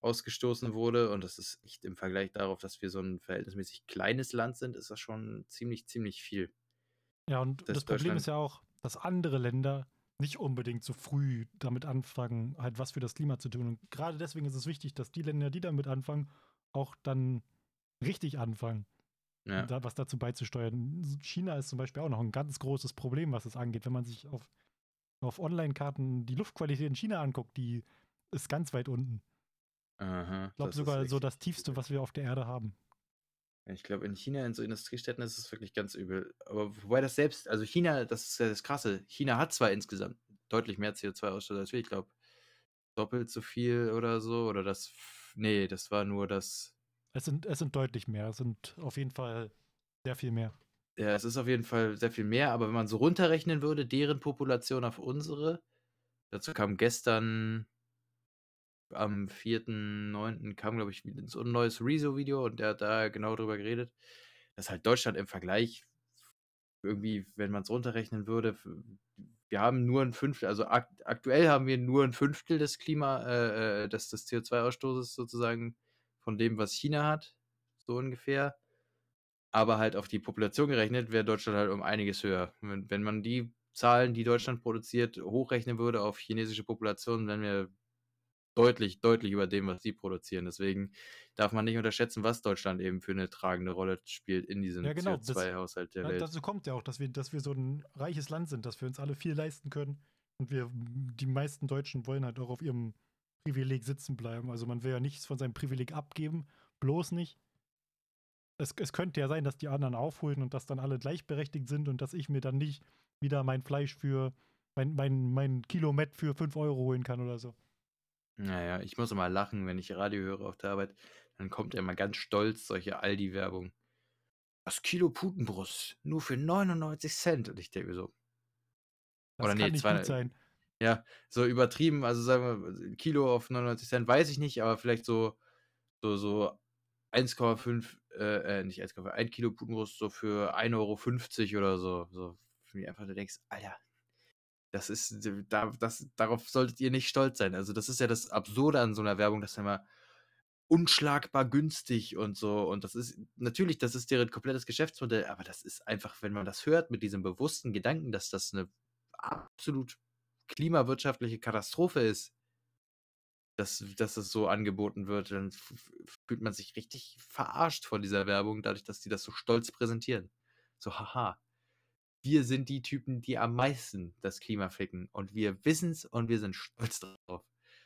ausgestoßen wurde. Und das ist echt im Vergleich darauf, dass wir so ein verhältnismäßig kleines Land sind, ist das schon ziemlich, ziemlich viel. Ja, und Das das, Problem ist ja auch, dass andere Länder nicht unbedingt so früh damit anfangen, halt was für das Klima zu tun. Und gerade deswegen ist es wichtig, dass die Länder, die damit anfangen, auch dann richtig anfangen, Ja. da, was dazu beizusteuern. China ist zum Beispiel auch noch ein ganz großes Problem, was es angeht. Wenn man sich auf, auf Online-Karten die Luftqualität in China anguckt, die ist ganz weit unten. Aha, Ich glaube sogar so das tiefste, was wir auf der Erde haben. Ich glaube, in China, in so Industriestädten ist es wirklich ganz übel. Aber wobei das selbst, also China, das ist ja das Krasse. China hat zwar insgesamt deutlich mehr CO2-Ausstoß als wir, ich glaube, doppelt so viel oder so. Oder das, nee, das war nur das, Es sind, es sind deutlich mehr. Es sind auf jeden Fall sehr viel mehr. ja, es ist auf jeden Fall sehr viel mehr. Aber wenn man so runterrechnen würde, deren Population auf unsere, dazu kam gestern am 4.9. kam, glaube ich, so ein neues Rezo-Video und der hat da genau drüber geredet, dass halt Deutschland im Vergleich irgendwie, wenn man es runterrechnen würde, wir haben nur ein Fünftel, also akt aktuell haben wir nur ein Fünftel des Klima, äh, äh, des, des CO2-Ausstoßes sozusagen von dem, was China hat, so ungefähr. Aber halt auf die Population gerechnet wäre Deutschland halt um einiges höher. Wenn, wenn man die Zahlen, die Deutschland produziert, hochrechnen würde auf chinesische Populationen, wären wir deutlich, deutlich über dem, was sie produzieren. Deswegen darf man nicht unterschätzen, was Deutschland eben für eine tragende Rolle spielt in diesem Ja, genau. CO2-Haushalt der Ja, Welt. dazu kommt ja auch, dass wir, dass wir so ein reiches Land sind, dass wir uns alle viel leisten können. Und wir, die meisten Deutschen wollen halt auch auf ihrem Privileg sitzen bleiben. Also man will ja nichts von seinem Privileg abgeben, bloß nicht. Es, es könnte ja sein, dass die anderen aufholen und dass dann alle gleichberechtigt sind und dass ich mir dann nicht wieder mein Fleisch für mein, mein, mein Kilomet für 5 Euro holen kann oder so. Naja, ich muss immer lachen, wenn ich Radio höre auf der Arbeit. Dann kommt immer ganz stolz solche Aldi-Werbung. Das Kilo Putenbrust nur für 99 Cent. Und ich denke mir so, Das Oder kann nee, nicht zwei- gut sein. Ja, so übertrieben. Also sagen wir, Kilo auf 99 Cent weiß ich nicht, aber vielleicht so, so, so 1,5, äh, äh, nicht 1,5, 1 Kilo Putenbrust so für 1,50 Euro oder so. So, für mich einfach, du denkst, Alter, das ist, da, das, darauf solltet ihr nicht stolz sein. Also, das ist ja das Absurde an so einer Werbung, dass immer unschlagbar günstig und so. Und das ist, natürlich, das ist deren komplettes Geschäftsmodell, aber das ist einfach, wenn man das hört mit diesem bewussten Gedanken, dass das eine absolut klimawirtschaftliche Katastrophe ist, dass, dass es so angeboten wird, dann fühlt man sich richtig verarscht von dieser Werbung, dadurch, dass die das so stolz präsentieren. So, haha, wir sind die Typen, die am meisten das Klima ficken und wir wissen's und wir sind stolz drauf.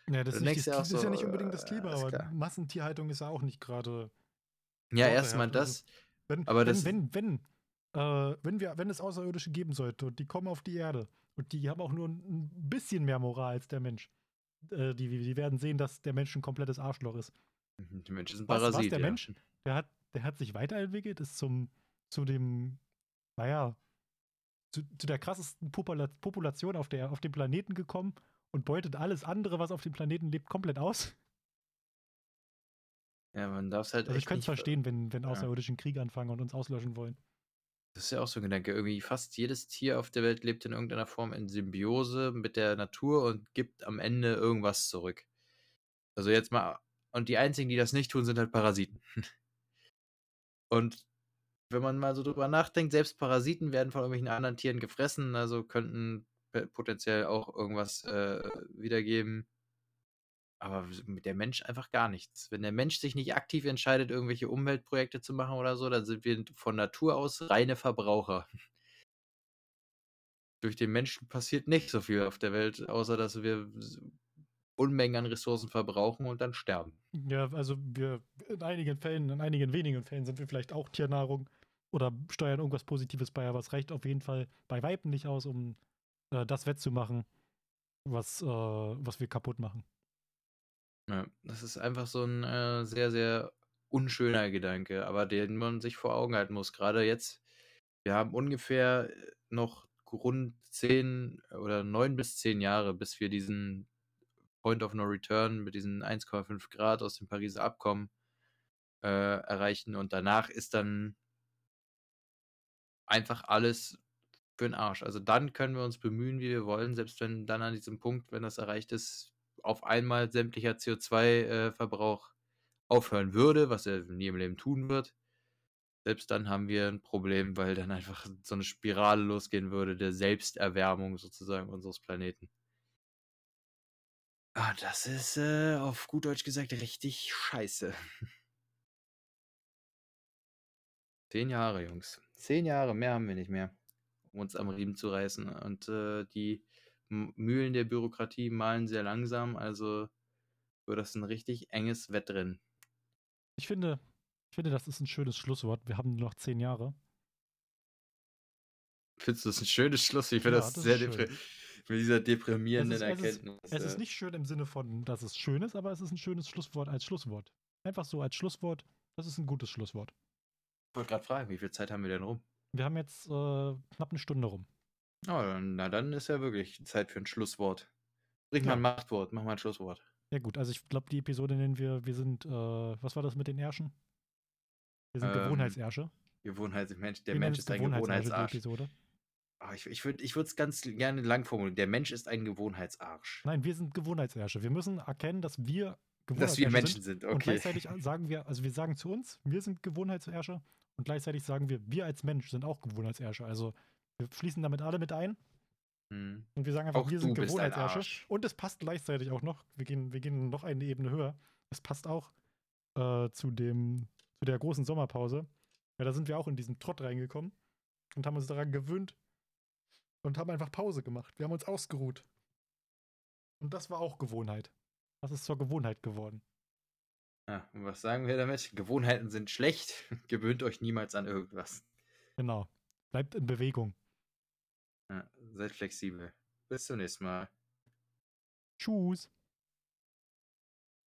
Ja, das, ist, nicht, das, ist ja nicht unbedingt das äh, Klima, aber klar. Massentierhaltung ist ja auch nicht gerade. Ja, erstmal also- das, Wenn, Aber wenn, das- wenn, wenn, äh, wenn, wir, wenn es Außerirdische geben sollte und die kommen auf die Erde und die haben auch nur ein bisschen mehr Moral als der Mensch, äh, die, die werden sehen, dass der Mensch ein komplettes Arschloch ist. der Mensch ist ein Was, Parasit. was der ja. Mensch, der hat, der hat sich weiterentwickelt, ist zum, zu dem, naja, zu, zu der krassesten Popula Population auf, der, auf dem Planeten gekommen und beutet alles andere, was auf dem Planeten lebt, komplett aus. Ja, man darf es halt Also ich echt könnte es verstehen, wenn, wenn Ja. Außerirdische einen Krieg anfangen und uns auslöschen wollen. Das ist ja auch so ein Gedanke. Irgendwie fast jedes Tier auf der Welt lebt in irgendeiner Form in Symbiose mit der Natur und gibt am Ende irgendwas zurück. Also jetzt mal, und die einzigen, die das nicht tun, sind halt Parasiten. Und wenn man mal so drüber nachdenkt, selbst Parasiten werden von irgendwelchen anderen Tieren gefressen, also könnten potenziell auch irgendwas äh, wiedergeben. Aber mit der Mensch einfach gar nichts. Wenn der Mensch sich nicht aktiv entscheidet, irgendwelche Umweltprojekte zu machen oder so, dann sind wir von Natur aus reine Verbraucher. Durch den Menschen passiert nicht so viel auf der Welt, außer dass wir Unmengen an Ressourcen verbrauchen und dann sterben. Ja, also wir in einigen Fällen, in einigen wenigen Fällen sind wir vielleicht auch Tiernahrung oder steuern irgendwas Positives bei, aber es reicht auf jeden Fall bei Weitem nicht aus, um äh, das wettzumachen, was, äh, was wir kaputt machen. Ja, das ist einfach so ein äh, sehr, sehr unschöner Gedanke, aber den man sich vor Augen halten muss. Gerade jetzt, wir haben ungefähr äh, noch rund zehn oder neun bis zehn Jahre, bis wir diesen Point of No Return mit diesen 1,5 Grad aus dem Pariser Abkommen äh, erreichen und danach ist dann einfach alles für den Arsch. Also dann können wir uns bemühen, wie wir wollen, selbst wenn dann an diesem Punkt, wenn das erreicht ist, auf einmal sämtlicher CO2-Verbrauch aufhören würde, was er nie im Leben tun wird. Selbst dann haben wir ein Problem, weil dann einfach so eine Spirale losgehen würde der Selbsterwärmung sozusagen unseres Planeten. Ah, das ist äh, auf gut Deutsch gesagt richtig scheiße. Zehn Jahre, Jungs. Zehn Jahre, mehr haben wir nicht mehr, um uns am Riemen zu reißen. Und äh, die Mühlen der Bürokratie malen sehr langsam, also wird das ein richtig enges Wettrennen. Ich finde, ich finde, das ist ein schönes Schlusswort. Wir haben nur noch zehn Jahre. Findest du das ein schönes Schluss? Ich finde Ja, das, das sehr ist schön. depri mit dieser deprimierenden Es ist- es ist- Erkenntnis. Es ist nicht schön im Sinne von, dass es schön ist, aber es ist ein schönes Schlusswort als Schlusswort. Einfach so als Schlusswort. Das ist ein gutes Schlusswort. Ich wollte gerade fragen, wie viel Zeit haben wir denn rum? Wir haben jetzt äh, knapp eine Stunde rum. Oh, dann- na dann ist ja wirklich Zeit für ein Schlusswort. Bring mal Ja. ein Machtwort, mach mal ein Schlusswort. Ja gut, also ich glaube, die Episode nennen wir, wir sind, äh, was war das mit den Ärschen? Wir sind Ähm, Gewohnheitsärsche. Gewohnheitsmensch. Der Wir nennen Mensch es ist ein Gewohnheitsarsch, die Gewohnheitsarsch. Episode. Ah, ich ich würde es ganz gerne lang formulieren. Der Mensch ist ein Gewohnheitsarsch. Nein, wir sind Gewohnheitsärsche. Wir müssen erkennen, dass wir Dass wir Gewohnheitsärsche Menschen sind. sind, Und okay. gleichzeitig sagen wir, also wir sagen zu uns, wir sind Gewohnheitsärsche. Und gleichzeitig sagen wir, wir als Mensch sind auch Gewohnheitsärsche. Also wir schließen damit alle mit ein. Hm. Und wir sagen einfach, Auch wir sind Gewohnheitsärsche. Und es passt gleichzeitig auch noch, wir gehen, wir gehen noch eine Ebene höher. Es passt auch äh, zu, dem, zu der großen Sommerpause. Ja, da sind wir auch in diesen Trott reingekommen und haben uns daran gewöhnt und haben einfach Pause gemacht. Wir haben uns ausgeruht. Und das war auch Gewohnheit. Das ist zur Gewohnheit geworden. Ja, und was sagen wir damit? Gewohnheiten sind schlecht. Gewöhnt euch niemals an irgendwas. Genau. Bleibt in Bewegung. Ja, seid flexibel. Bis zum nächsten Mal. Tschüss.